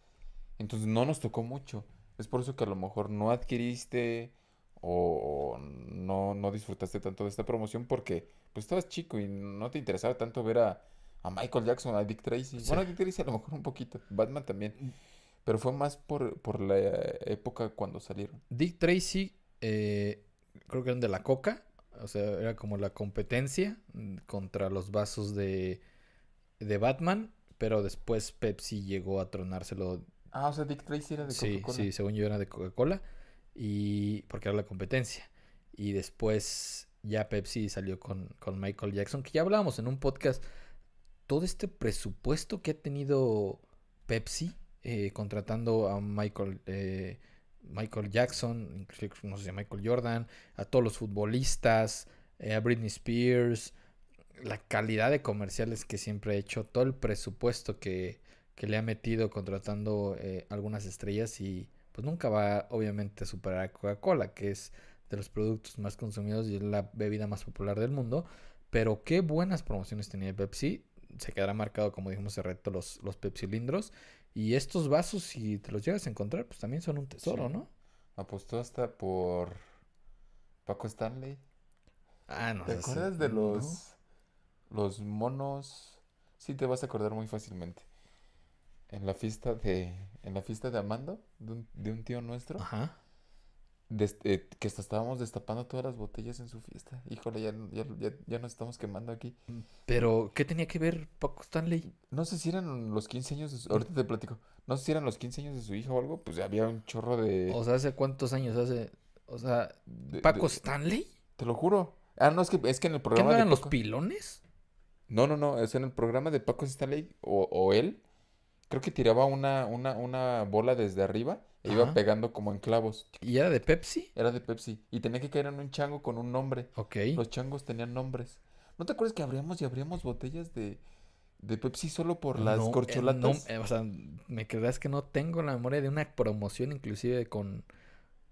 Entonces no nos tocó mucho. Es por eso que a lo mejor no adquiriste o no, no disfrutaste tanto de esta promoción porque pues estabas chico y no te interesaba tanto ver a, a Michael Jackson, a Dick Tracy. Sí. Bueno, a Dick Tracy a lo mejor un poquito, Batman también. Mm. Pero fue más por, por la época cuando salieron. Dick Tracy, eh, creo que eran de la Coca, o sea, era como la competencia mm, contra los vasos de, de Batman, pero después Pepsi llegó a tronárselo. Ah, o sea, Dick Tracy era de Sí, Coca-Cola. sí, según yo era de Coca-Cola, y porque era la competencia. Y después ya Pepsi salió con, con Michael Jackson, que ya hablábamos en un podcast, todo este presupuesto que ha tenido Pepsi eh, contratando a Michael, eh, Michael Jackson, inclusive, no sé, a Michael Jordan, a todos los futbolistas, eh, a Britney Spears, la calidad de comerciales que siempre ha hecho, todo el presupuesto que, que le ha metido contratando eh, algunas estrellas y pues nunca va obviamente a superar a Coca-Cola, que es de los productos más consumidos y es la bebida más popular del mundo. Pero qué buenas promociones tenía Pepsi. Se quedará marcado, como dijimos hace reto, los, los Pepsi Lindros. Y estos vasos, si te los llegas a encontrar, pues también son un tesoro, Sí. ¿no? Apostó hasta por Paco Stanley. Ah, no. ¿Te acuerdas de no. los los monos? Sí, te vas a acordar muy fácilmente. En la fiesta de en la fiesta de Amando, de un, de un tío nuestro, Ajá. des- eh, que hasta estábamos destapando todas las botellas en su fiesta. Híjole, ya, ya, ya, ya nos estamos quemando aquí. Pero, ¿qué tenía que ver Paco Stanley? No sé si eran los 15 años de su... Ahorita te platico. No sé si eran los 15 años de su hija o algo. Pues había un chorro de... O sea, ¿hace cuántos años hace? O sea, ¿Paco de- Stanley? Te lo juro. Ah, no, es que, es que en el ¿Qué programa no de eran los pilones? No, no, no. Es en el programa de Paco Stanley o, o él. Creo que tiraba una, una, una bola desde arriba e iba Ajá. pegando como en clavos. ¿Y era de Pepsi? Era de Pepsi. Y tenía que caer en un chango con un nombre. Ok. Los changos tenían nombres. ¿No te acuerdas que abríamos y abríamos botellas de, de Pepsi solo por las No, eh, corcholatas? no, eh, o sea, me creerás que no tengo la memoria de una promoción inclusive con,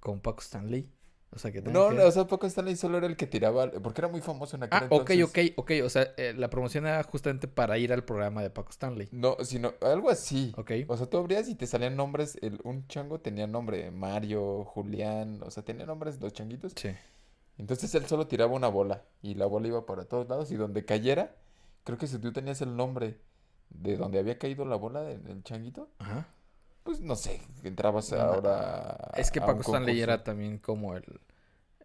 con Paco Stanley. O sea, que No, que no, o sea, Paco Stanley solo era el que tiraba, porque era muy famoso en aquel Ah, ok, entonces. ok, ok. O sea, eh, la promoción era justamente para ir al programa de Paco Stanley. No, sino algo así. Ok. O sea, tú abrías y te salían nombres, el, un chango tenía nombre, Mario, Julián, o sea, tenía nombres los changuitos. Sí. Entonces él solo tiraba una bola y la bola iba para todos lados y donde cayera, creo que si tú tenías el nombre de donde había caído la bola del, del changuito, Ajá. Pues no sé, entrabas No, ahora Es que Paco Stanley era también como el,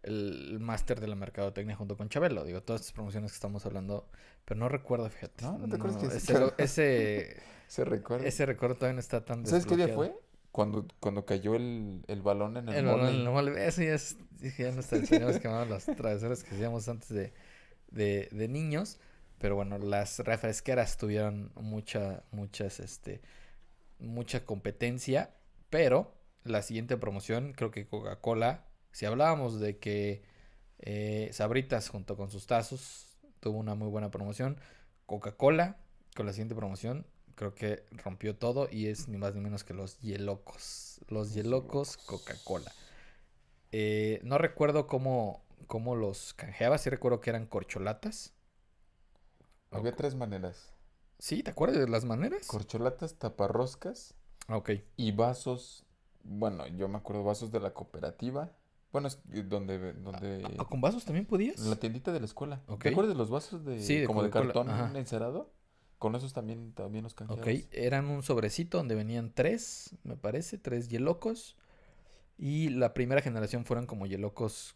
el máster de la mercadotecnia junto con Chabelo. Digo, todas estas promociones que estamos hablando, pero no recuerdo, fíjate. No, ¿no te acuerdas que ese, lo- ese, Se recuerda. ese recuerdo todavía no está tan ¿Sabes qué día fue? Cuando, cuando cayó el, el balón en el, El balón en el mole, Eso ya es, dije, ya nos teníamos las travesuras que hacíamos antes de, de, de niños. Pero bueno, las refresqueras tuvieron mucha, muchas, este, mucha competencia. Pero la siguiente promoción, creo que Coca-Cola, si hablábamos de que eh, Sabritas junto con sus tazos tuvo una muy buena promoción, Coca-Cola con la siguiente promoción creo que rompió todo y es ni más ni menos que los Yelocos. Los Yelocos. Coca-Cola. Eh, no recuerdo cómo, cómo los canjeaba, sí recuerdo que eran corcholatas. Había tres maneras. Sí, ¿te acuerdas de las maneras? Corcholatas, taparroscas Ah, ok. y vasos. Bueno, yo me acuerdo vasos de la cooperativa. Bueno, es que donde, donde... ¿Ah, ¿Con vasos también podías? En la tiendita de la escuela. Ok. ¿Te acuerdas de los vasos de, Sí, de como de cartón ajá. encerado? Con esos también, también los Ok, canjeabas. eran un sobrecito donde venían tres, me parece, tres Yelocos. Y la primera generación fueron como Yelocos,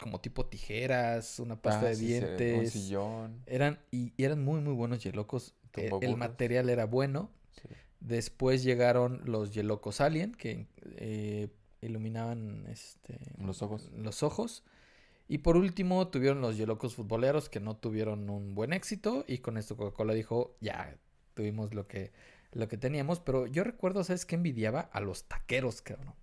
como tipo tijeras, una pasta Ah, de sí, sí, un dientes. sillón. Eran, y, y eran muy, muy buenos Yelocos. Eh, El, material era bueno. Sí. Después llegaron los Yelocos Alien, que eh, iluminaban este, Los ojos. los ojos. Y por último tuvieron los Yelocos Futboleros, que no tuvieron un buen éxito. Y con esto Coca-Cola dijo, ya, tuvimos lo que, lo que teníamos. Pero yo recuerdo, ¿sabes qué envidiaba? A los taqueros, cabrón.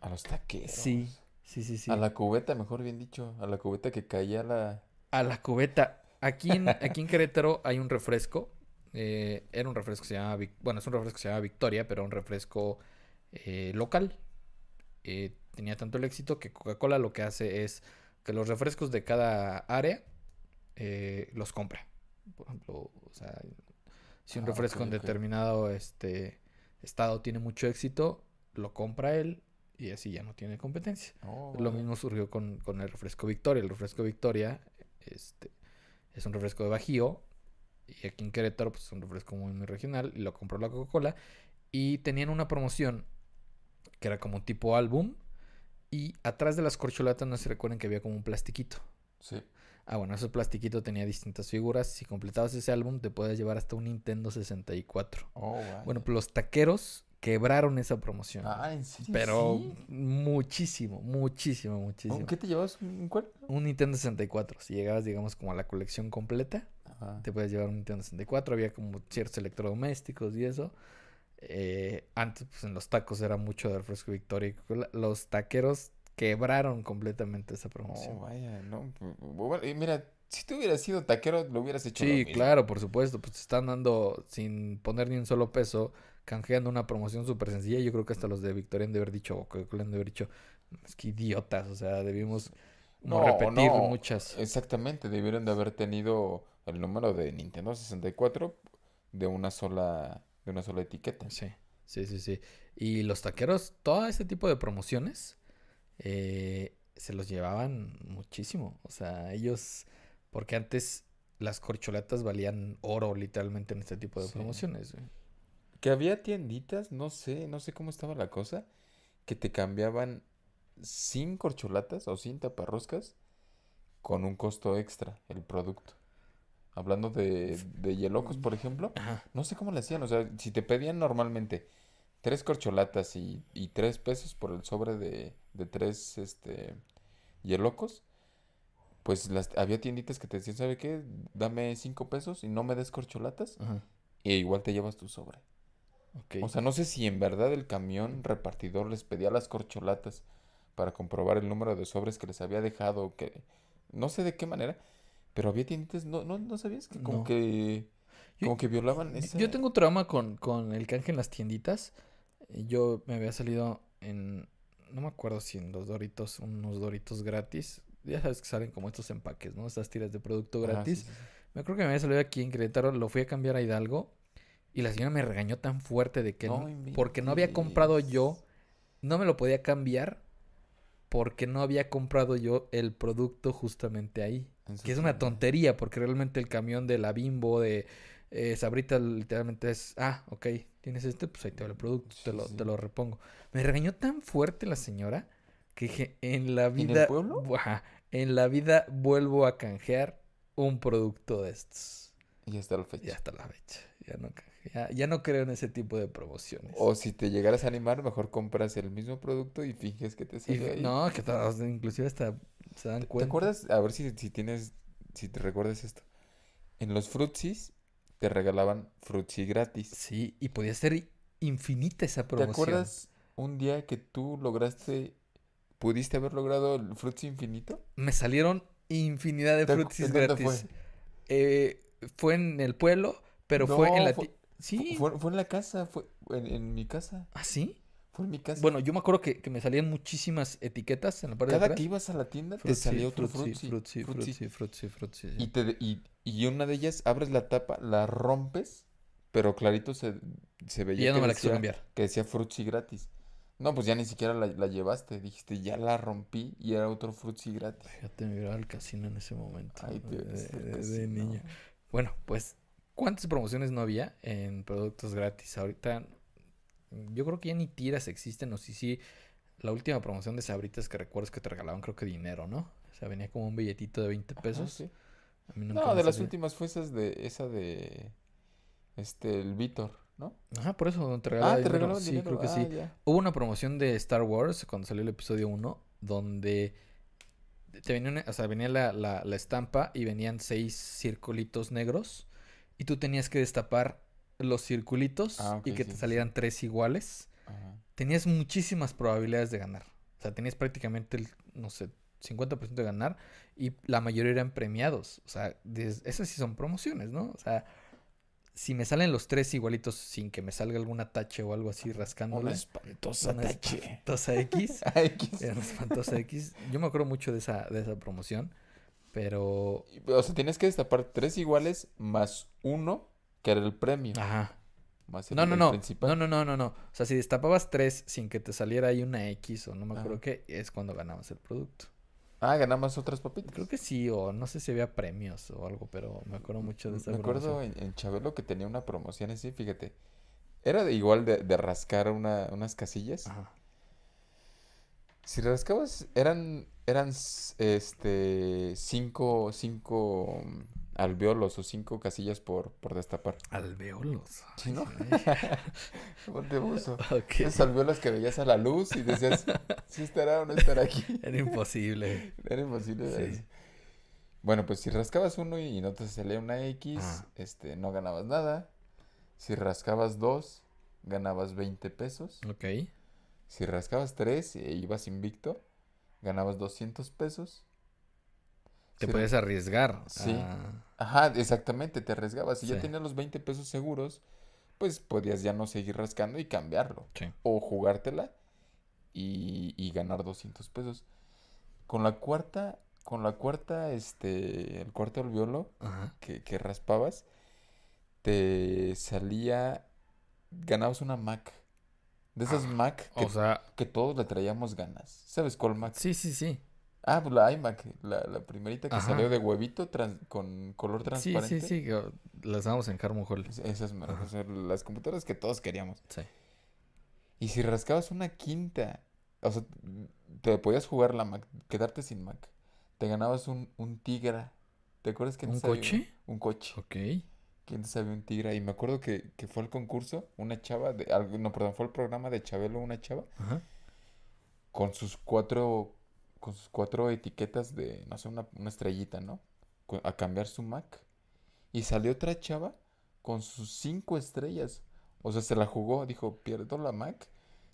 A los taqueros. Sí, sí, sí, sí. A la cubeta, mejor bien dicho. A la cubeta que caía la... A la cubeta. Aquí en, aquí en Querétaro hay un refresco. eh, era un refresco que se llama... Vic- Bueno, es un refresco que se llama Victoria, pero un refresco eh, local. Eh, tenía tanto el éxito que Coca-Cola lo que hace es que los refrescos de cada área los compra. Por ejemplo, o sea, si un Ah, refresco en determinado este, estado tiene mucho éxito, lo compra él y así ya no tiene competencia. Oh, Lo mismo surgió con, con el refresco Victoria. El refresco Victoria este, es un refresco de Bajío. Y aquí en Querétaro pues, es un refresco muy, muy regional. Y lo compró la Coca-Cola. Y tenían una promoción que era como tipo álbum. Y atrás de las corcholatas, no se recuerden que había como un plastiquito. Sí. Ah, bueno, ese plastiquito tenía distintas figuras. Si completabas ese álbum, te puedes llevar hasta un Nintendo 64. Oh, vale. Bueno, pues los taqueros quebraron esa promoción. Ah, ¿en serio? Pero sí? muchísimo, muchísimo, muchísimo. ¿Qué te llevas? ¿Un cuál? Un Nintendo 64. Si llegabas, digamos, como a la colección completa, Ajá. te puedes llevar un Nintendo 64. Había como ciertos electrodomésticos y eso. Eh, antes, pues en los tacos era mucho de refresco Victoria. Los taqueros quebraron completamente esa No, promoción. vaya, no. bueno, y mira, si tú hubieras sido taquero, lo hubieras hecho lo Sí, mismo. claro, por supuesto. Pues te están dando sin poner ni un solo peso, canjeando una promoción súper sencilla. Yo creo que hasta los de Victoria han de haber dicho, o Coca-Cola han de haber dicho, es que idiotas, o sea, debimos No, repetir no, muchas. Exactamente, debieron de haber tenido el número de Nintendo 64 de una sola, de una sola etiqueta. Sí, sí, sí, sí. Y los taqueros, todo este tipo de promociones, eh, se los llevaban muchísimo. O sea, ellos, porque antes las corcholatas valían oro literalmente en este tipo de Sí. promociones. güey. Que había tienditas, no sé, no sé cómo estaba la cosa, que te cambiaban sin corcholatas o sin taparroscas con un costo extra el producto. Hablando de, de Yelocos, por ejemplo, no sé cómo le hacían, o sea, si te pedían normalmente tres corcholatas y, y tres pesos por el sobre de, de tres este, Yelocos, pues las, había tienditas que te decían, ¿sabe qué? Dame cinco pesos y no me des corcholatas, Ajá. y igual te llevas tu sobre. O sea, no sé si en verdad el camión repartidor les pedía las corcholatas para comprobar el número de sobres que les había dejado, que no sé de qué manera, pero había tienditas, no, no, no sabías que como No. que Yo- como que violaban esa Yo tengo trauma con, con el canje en las tienditas. Yo me había salido en, no me acuerdo si en los Doritos, unos Doritos gratis. Ya sabes que salen como estos empaques, ¿no? Estas tiras de producto gratis. sí, sí. Me acuerdo que me había salido aquí en Querétaro, lo fui a cambiar a Hidalgo y la señora me regañó tan fuerte de que No no- porque no había comprado yo, no me lo podía cambiar porque no había comprado yo el producto justamente ahí. En Que es una tontería porque realmente el camión de la Bimbo, de eh, Sabritas, literalmente es, ah, ok, tienes este, pues ahí te va el producto, te lo, sí. te lo repongo. Me regañó tan fuerte la señora que dije, en la el vida, pueblo? Ajá, en la vida vuelvo a canjear un producto de estos. Y hasta la fecha. Ya hasta la fecha. Ya no, ya, ya no creo en ese tipo de promociones. O si te llegaras a animar, mejor compras el mismo producto y finges que te salió ahí. no, que todos, inclusive hasta se dan ¿Te- ¿Te cuenta. acuerdas? A ver si, si tienes, si te recuerdas esto. En los frutsis te regalaban frutsi gratis. Sí, y podía ser infinita esa ¿Te promoción. acuerdas un día que tú lograste, pudiste haber logrado el frutsi infinito? Me salieron infinidad de ¿Te frutsis gratis. fue? Eh, fue en el pueblo, pero fue en la... fue- Sí. Fue, fue en la casa, fue en, en mi casa. ¿Ah, sí? Fue en mi casa. Bueno, yo me acuerdo que, que me salían muchísimas etiquetas en la parte de Cada atrás. que ibas a la tienda te salía otro frutzi, frutzi, frutzi. frutzi, frutzi. Y, te, y, y una de ellas, abres la tapa, la rompes, pero clarito se, se Y veía ya no que me la quiso decía, cambiar. que decía frutzi gratis. No, pues ya ni siquiera la, la llevaste. Dijiste, ya la rompí y era otro frutzi gratis. Fíjate, me iba al casino en ese momento. Ay, te de, ves de- de niño. no. Bueno, pues, ¿cuántas promociones no había en productos gratis? Ahorita, yo creo que ya ni tiras existen, o si sí, la última promoción de Sabritas que recuerdo es que te regalaban, creo que dinero, ¿no? O sea, venía como un billetito de 20 Ajá, pesos. sí. A mí nunca No, de las últimas fue esas de, esa de, este, el Víctor, ¿no? Ajá, por eso te Ah, regalaba te dinero. regalaban Sí, dinero. creo que Ah, sí. ya. Hubo una promoción de Star Wars cuando salió el episodio 1, donde te venía, una- o sea, venía la, la- la estampa y venían seis circulitos negros y tú tenías que destapar los circulitos Ah, y que sí, te sí, salieran tres iguales. Ajá. Tenías muchísimas probabilidades de ganar. O sea, tenías prácticamente el, no sé, 50% de ganar y la mayoría eran premiados. O sea, esas sí son promociones, ¿no? O sea, si me salen los tres igualitos sin que me salga algún atache o algo así rascándole. Una espantosa Una tache. espantosa X. Qué- Era una espantosa X. Yo me acuerdo mucho de esa, de esa promoción. Pero. O sea, tienes que destapar tres iguales más uno, que era el premio. Ajá. Más el, No, no, el no. principal. No, no, no, no, no. O sea, si destapabas tres sin que te saliera ahí una X o no me acuerdo Ajá. qué, es cuando ganabas el producto. Ah, ganabas otras papitas. Creo que sí, o no sé si había premios o algo, pero me acuerdo mucho de esa Me acuerdo en, en Chabelo que tenía una promoción así, fíjate. Era de igual de, de rascar una- unas casillas. Ajá. Si rascabas, eran, eran este cinco, cinco mm, alveolos o cinco casillas por, por destapar. Alveolos. Sí, ¿no? Ponte buzo. ok. Esas alveolas que veías a la luz y decías, si estará o no estará aquí. Era imposible. Era imposible. Sí. Bueno, pues si rascabas uno y no te salía una X, Ah. este, no ganabas nada. Si rascabas dos, ganabas 20 pesos. Ok. Si rascabas tres e ibas invicto, ganabas 200 pesos. Te Sí, puedes arriesgar. Sí. a- Ajá, exactamente, te arriesgabas. Si ya tenías los 20 pesos seguros, pues podías ya no seguir rascando y cambiarlo. Sí. O jugártela y, y ganar 200 pesos. Con la cuarta, con la cuarta, este, el cuarto alveolo que, que raspabas, te salía, ganabas una Mac. De esas Mac que, O sea, que todos le traíamos ganas. ¿Sabes cuál Mac? sí, sí, sí. Ah, pues la iMac, la, la primerita que Ajá. salió de huevito con color Sí, transparente. sí, sí. o- Las damos en Harmon Hall. Es- Esas o sea, las computadoras que todos queríamos. Sí. Y si rascabas una quinta, o sea, te podías jugar la Mac, quedarte sin Mac. Te ganabas un, un Tigra. ¿Te acuerdas que ¿Un coche? Un coche. Ok. Que antes había un Tigra. Y me acuerdo que, que fue al concurso, una chava, de, no, perdón, fue el programa de Chabelo, una chava, Ajá. con sus cuatro, con sus cuatro etiquetas de, no sé, una, una estrellita, ¿no? A cambiar su Mac. Y salió otra chava con sus cinco estrellas. O sea, se la jugó, dijo, pierdo la Mac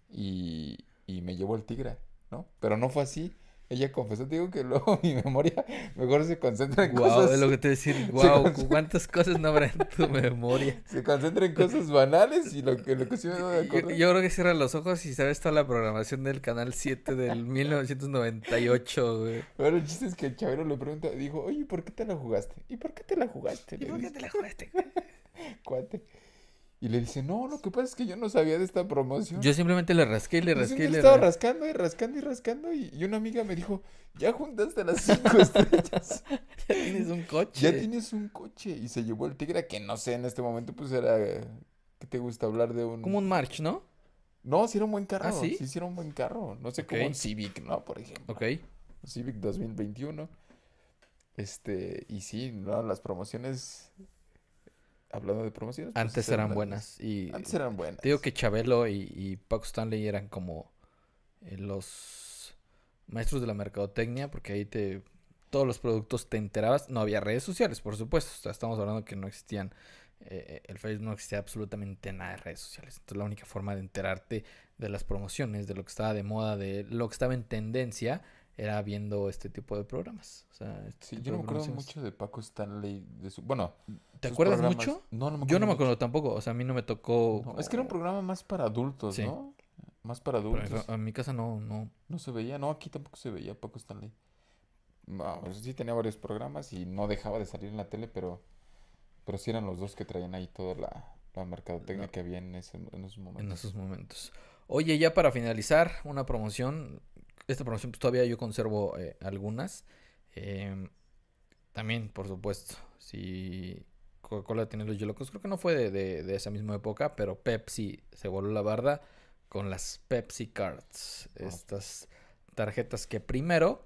y, y me llevo el Tigra, ¿no? Pero no fue así. Ella confesó, te digo que luego mi memoria mejor se concentra en Wow, cosas, es lo que te decir. Wow, concentra- cuántas cosas no habrá en tu memoria. se concentra en cosas banales y lo que, lo que sí me de Yo, acuerdo. yo creo que cierra los ojos y sabes toda la programación del canal 7 del 1998, güey. Pero el chiste es que el chavero le pregunta, dijo, oye, ¿por qué te la jugaste? ¿Y por qué te la jugaste? ¿Y por qué te la jugaste? cuate. Y le dice, no, lo que pasa es que yo no sabía de esta promoción. Yo simplemente le rasqué y le Y rasqué y siempre le estaba rascando y rascando y rascando y, y una amiga me dijo, ya juntaste las cinco estrellas. Ya tienes un coche. Ya tienes un coche. Y se llevó el tigre que no sé, en este momento pues era, ¿qué te gusta hablar de un... Como un March, ¿no? No, sí era un buen carro. ¿Ah, sí? Sí, sí era un buen carro. No sé, como Ok. un Civic, ¿no? Por ejemplo. Ok. Un Civic 2021. Este, y sí, no, las promociones... Hablando de promociones. pues, Antes eran buenas. Y Antes eran buenas. te digo que Chabelo y, y Paco Stanley eran como eh, los maestros de la mercadotecnia, porque ahí te todos los productos te enterabas. No había redes sociales, por supuesto. O sea, estamos hablando que no existían. eh, el Facebook no existía absolutamente nada de redes sociales. Entonces, la única forma de enterarte de las promociones, de lo que estaba de moda, de lo que estaba en tendencia, era viendo este tipo de programas. O sea, este Sí, yo no me acuerdo mucho de Paco Stanley. De su... Bueno, ¿Te acuerdas programas- mucho? No, no me Yo no me mucho. acuerdo tampoco. O sea, a mí no me tocó. No, es que era un programa más para adultos, Sí. ¿no? Más para Pero adultos. en mi casa no, no. No se veía, no, aquí tampoco se veía Paco Stanley. No, pues sí tenía varios programas y no dejaba de salir en la tele, pero, pero sí eran los dos que traían ahí toda la, la mercadotecnia No. que había en, ese, en esos momentos. en esos momentos. Oye, ya para finalizar, una promoción. Esta promoción, pues todavía yo conservo eh, algunas. Em, también, por supuesto, si Coca-Cola tiene los Yolocos, creo que no fue de, de- de esa misma época, pero Pepsi se voló la barda con las Pepsi Cards. Estas tarjetas que primero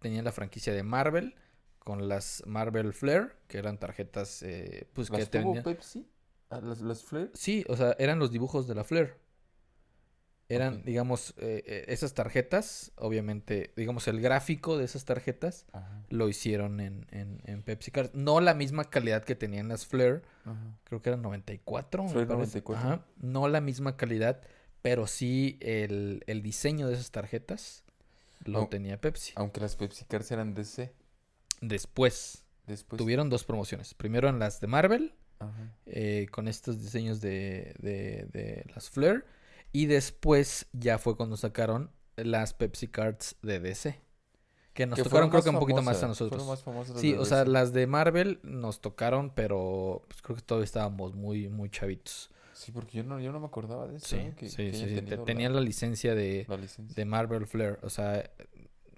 tenían la franquicia de Marvel con las Marvel Flair, que eran tarjetas eh, pues que ¿Las tuvo tenían... Pepsi? Ah, ¿Las, las Flair? Sí, o sea, eran los dibujos de la Flair. Eran, digamos, eh, eh, esas tarjetas, obviamente, digamos, el gráfico de esas tarjetas Ajá, lo hicieron en, en, en Pepsi Card. No la misma calidad que tenían las Flair, ajá. creo que eran 94. me Flair parece. 94. Ajá, no la misma calidad, pero sí el, el diseño de esas tarjetas lo Au- tenía Pepsi. Aunque las Pepsi Cards eran DC. Después Después. tuvieron dos promociones. Primero en las de Marvel, Ajá. eh, con estos diseños de, de, de las Flair. Y después ya fue cuando sacaron las Pepsi Cards de DC. Que nos Que tocaron creo que un poquito más a nosotros. más Sí, o sea, las de Marvel nos tocaron, pero pues, creo que todavía estábamos muy, muy chavitos. Sí, porque yo no, yo no me acordaba de eso. Sí, ¿eh? Que, sí, que sí, Tenían la licencia de, la licencia. de Marvel Flair. O sea,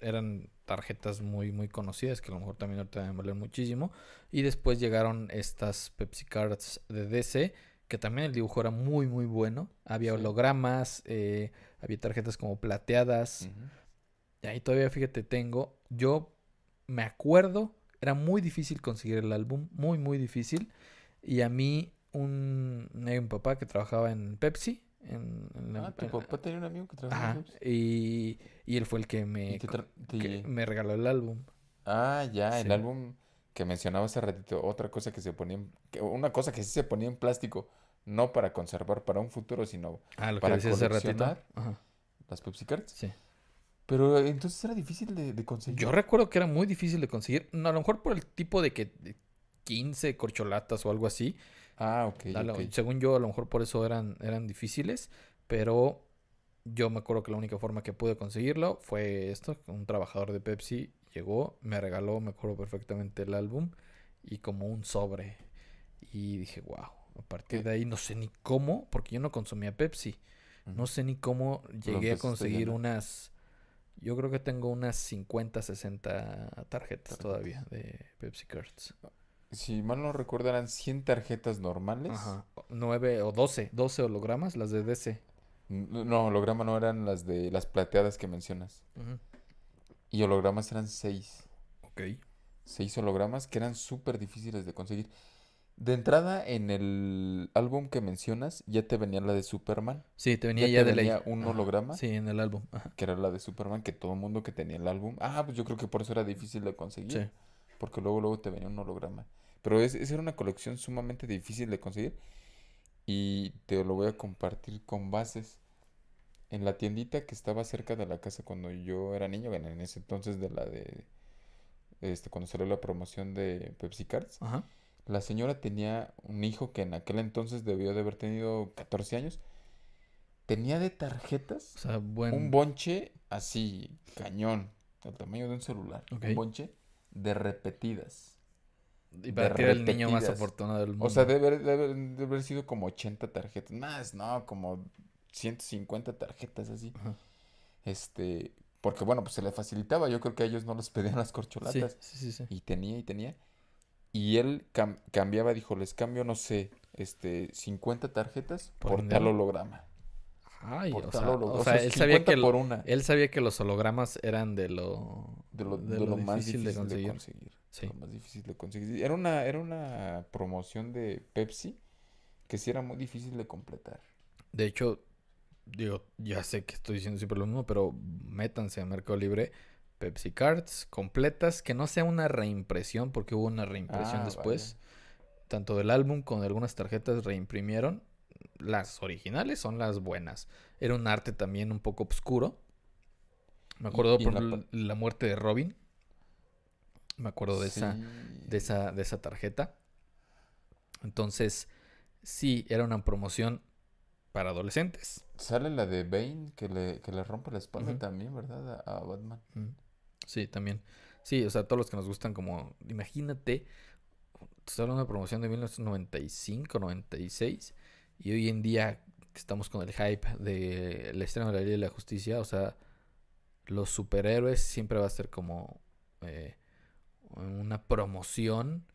eran tarjetas muy, muy conocidas que a lo mejor también ahorita deben valer muchísimo. Y después llegaron estas Pepsi Cards de DC, que también el dibujo era muy, muy bueno. Había hologramas, eh, había tarjetas como plateadas. Y ahí todavía, fíjate, tengo. Yo me acuerdo, era muy difícil conseguir el álbum, muy, muy difícil. Y a mí, un, un papá que trabajaba en Pepsi. En, en la- Ah, tu en- papá tenía un amigo que trabajaba Ajá, en Pepsi. y, y él fue el que me, te te- que me regaló el álbum. Ah, ya, el álbum que mencionaba hace ratito, otra cosa que se ponía, en- una cosa que sí se ponía en plástico, no para conservar para un futuro, sino Ah, lo que para hace ratito. coleccionar. Ajá, las Pepsi Cards. sí. Pero entonces era difícil de, de conseguir. Yo recuerdo que era muy difícil de conseguir. no, a lo mejor por el tipo de que de 15 corcholatas o algo así. Ah, ok, A lo- ok. Según yo, a lo mejor por eso eran, eran difíciles. Pero yo me acuerdo que la única forma que pude conseguirlo fue esto. Un trabajador de Pepsi llegó, me regaló, me acuerdo perfectamente el álbum. Y como un sobre. Y dije, wow. A partir ¿Qué? de ahí no sé ni cómo, porque yo no consumía Pepsi. No sé ni cómo llegué a conseguir unas. Yo creo que tengo unas 50, 60 tarjetas todavía de Pepsi Cards. Si mal no recuerdo, eran 100 tarjetas normales. Ajá. 9 o 12, 12 hologramas, las de DC. No, holograma no eran las de las plateadas que mencionas. Y hologramas eran 6. Ok. 6 hologramas que eran súper difíciles de conseguir. De entrada, en el álbum que mencionas, ya te venía la de Superman. Sí, te venía Ya ya, te de venía un Ajá. holograma. Sí, en el álbum. Ajá. Que era la de Superman, que todo el mundo que tenía el álbum. Ah, pues yo creo que por eso era difícil de conseguir. Sí. Porque luego, luego te venía un holograma. Pero es, esa era una colección sumamente difícil de conseguir. Y te lo voy a compartir con bases. En la tiendita que estaba cerca de la casa cuando yo era niño, bueno, en ese entonces de la de... Este, cuando salió la promoción de Pepsi Cards. Ajá. La señora tenía un hijo que en aquel entonces debió de haber tenido 14 años. Tenía de tarjetas O sea, buen. un bonche así, cañón, del tamaño de un celular. Un bonche de repetidas. y para que era el niño más afortunado del mundo. O sea, debe, haber- debe haber- debe haber sido como 80 tarjetas. Más, no, como 150 tarjetas así. Ajá. Este, porque bueno, pues se le facilitaba. Yo creo que a ellos no les pedían las corcholatas. sí, sí, sí. Y tenía y tenía. Y él cam- cambiaba, dijo, les cambio, no sé, este, 50 tarjetas ¿Por por, tal holograma. Ay, Por o tal sea, holograma. o sea, él sabía 50 que por una. él sabía que los hologramas eran de lo De lo, de de lo lo más difícil difícil de de conseguir. conseguir. Sí. Lo más difícil de conseguir. Era una, era una promoción de Pepsi que sí era muy difícil de completar. De hecho, digo, ya sé que estoy diciendo siempre lo mismo, pero métanse a Mercado Libre, Pepsi Cards completas, que no sea una reimpresión, porque hubo una reimpresión Ah, después. Tanto del álbum como de algunas tarjetas reimprimieron. Las originales son las buenas. Era un arte también un poco oscuro. Me acuerdo por la la muerte de Robin. Me acuerdo de esa de esa, de esa tarjeta. Entonces, sí, era una promoción para adolescentes. Sale la de Bane que le, que le rompe la espalda también, ¿verdad? A, a Batman. Mm. Sí, también. Sí, o sea, todos los que nos gustan como, imagínate, estoy hablando de promoción de 1995, 96, y hoy en día estamos con el hype de la estreno de la Ley de la Justicia, o sea, los superhéroes siempre va a ser como eh, una promoción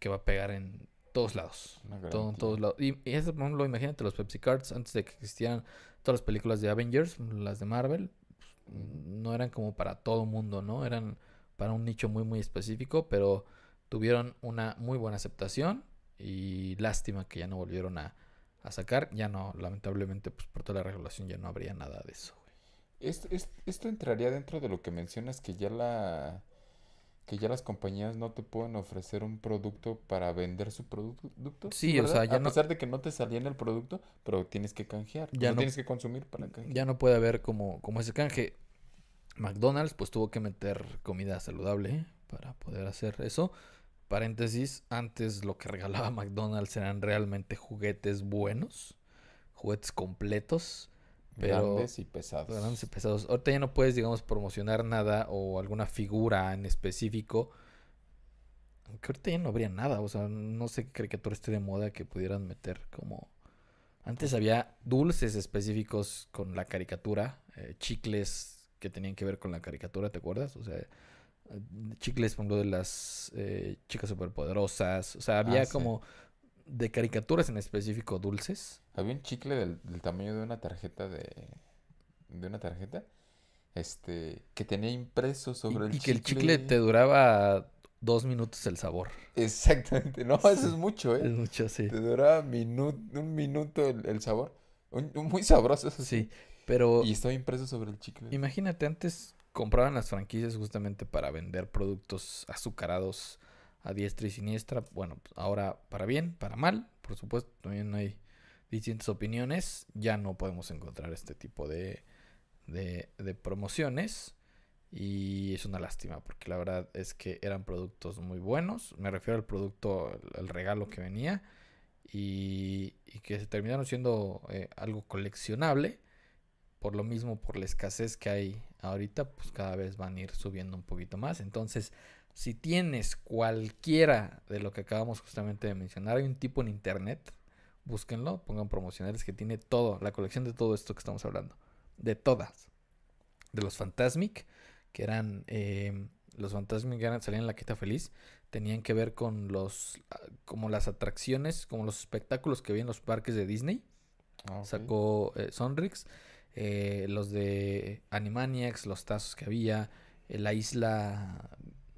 que va a pegar en todos lados. Una Todo, en todos lados. Y, y eso, por ejemplo, imagínate los Pepsi Cards antes de que existieran todas las películas de Avengers, las de Marvel, no eran como para todo mundo, ¿no? Eran para un nicho muy, muy específico, pero tuvieron una muy buena aceptación y lástima que ya no volvieron a, a sacar. Ya no, lamentablemente, pues por toda la regulación ya no habría nada de eso. Esto, es- esto entraría dentro de lo que mencionas que ya la que ya las compañías no te pueden ofrecer un producto para vender su producto. Sí, o sea, ya a no- pesar de que no te salía en el producto, pero tienes que canjear, Ya no- tienes que consumir para canjear. Ya no puede haber como, como ese canje. McDonald's pues tuvo que meter comida saludable para poder hacer eso. Paréntesis, antes lo que regalaba McDonald's eran realmente juguetes buenos, juguetes completos, pero Grandes y pesados. grandes y pesados. Ahorita ya no puedes, digamos, promocionar nada o alguna figura en específico. Aunque ahorita ya no habría nada, o sea, no sé qué caricatura esté de moda que pudieran meter como... Antes había dulces específicos con la caricatura, eh, chicles que tenían que ver con la caricatura, ¿te acuerdas? O sea, eh, chicles, por ejemplo, de las eh, chicas superpoderosas, o sea, había Ah, sí. De caricaturas en específico dulces. Había un chicle del, del tamaño de una tarjeta de de una tarjeta este que tenía impreso Y, sobre el y que el chicle. chicle te duraba dos minutos el sabor. Exactamente, no, eso es mucho, Es ¿eh? mucho, sí. Te duraba minu- un minuto el, el sabor. Un- un muy sabroso, eso Sí, sí. pero Y estaba impreso sobre el chicle. imagínate, antes compraban las franquicias justamente para vender productos azucarados a diestra y siniestra. Bueno, pues, ahora para bien, para mal, por supuesto, también hay distintas opiniones. Ya no podemos encontrar este tipo de, de, promociones. Y es una lástima, porque la verdad es que eran productos muy buenos. Me refiero al producto, el regalo que venía. Y, y que se terminaron siendo eh, algo coleccionable. Por lo mismo, por la escasez que hay ahorita, pues cada vez van a ir subiendo un poquito más. Entonces, si tienes cualquiera de lo que acabamos justamente de mencionar, hay un tipo en internet, búsquenlo, pongan promocionales que tiene todo, la colección de todo esto que estamos hablando. De todas. De los Fantasmic, que eran eh, los Fantasmic eran, salían en la quita feliz, tenían que ver con los como las atracciones, como los espectáculos que había en los parques de Disney. Ah. Sacó eh, Sonrix, eh, los de Animaniacs, los tazos que había, eh, la isla,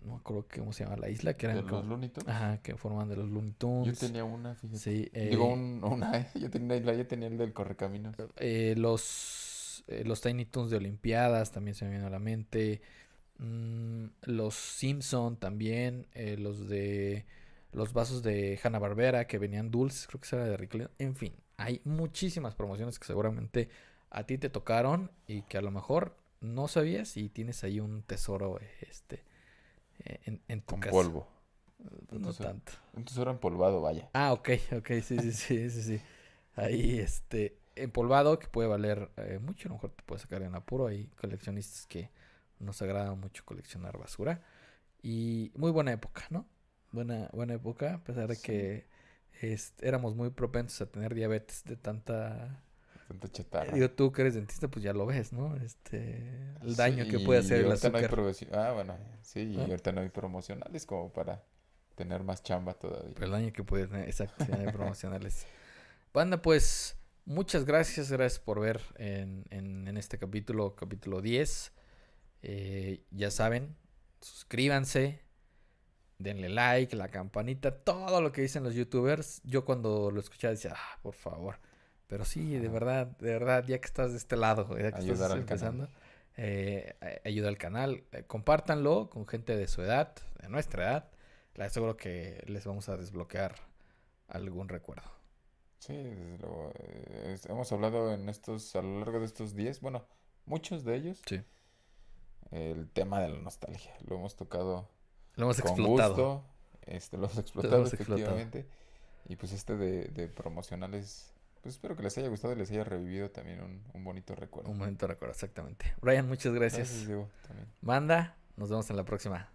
no me acuerdo cómo se llama la isla, que ¿De eran los como, Looney Tunes? ajá, que forman de los Looney Yo Tunes. tenía una, fíjate. Sí, Digo, eh, un, una. Yo tenía, la- yo tenía el del Correcaminos. eh, los, eh, los Tiny Toons de Olimpiadas también se me vienen a la mente. Mm, los Simpson también. los de los vasos de Hanna Barbera que venían dulces, creo que esa era de Rick Leonard. En fin, hay muchísimas promociones que seguramente a ti te tocaron y que a lo mejor no sabías y tienes ahí un tesoro este en, en tu Con casa. polvo. No Entonces, tanto. Un tesoro empolvado, vaya. Ah, ok, ok, sí, sí, sí, sí, sí. Ahí, este, empolvado, que puede valer eh, mucho, a lo mejor te puede sacar en apuro. Hay coleccionistas que nos agrada mucho coleccionar basura. Y muy buena época, ¿no? Buena, buena época, a pesar de Sí. que este, éramos muy propensos a tener diabetes de tanta... Tanta chatarra. Digo, tú que eres dentista, pues ya lo ves, ¿no? Este, el daño Sí, que puede hacer el no hay azúcar. Ah, bueno, sí, y ¿Ah? ahorita no hay promocionales como para tener más chamba todavía. Pero el daño que puede tener, exacto, sí, hay promocionales. Banda, pues, muchas gracias, gracias por ver en, en, en este capítulo, capítulo 10. Eh, ya saben, suscríbanse, denle like, la campanita, todo lo que dicen los youtubers. Yo cuando lo escuchaba decía, ah, por favor. Pero sí, de verdad, de verdad, ya que estás de este lado, ya que Ayudar estás al empezando, eh, ayuda al canal. eh, compártanlo con gente de su edad, de nuestra edad. Les aseguro que les vamos a desbloquear algún recuerdo. Sí, desde luego. eh, hemos hablado en estos, a lo largo de estos 10, bueno, muchos de ellos, Sí. el tema de la nostalgia. Lo hemos tocado Lo hemos con explotado. gusto, este, lo hemos explotado hemos explotado. efectivamente. Y pues este de, de promocionales, pues espero que les haya gustado y les haya revivido también un, un bonito recuerdo. Un de recuerdo, exactamente. Brian, muchas gracias. Gracias, Diego, también. Manda, nos vemos en la próxima.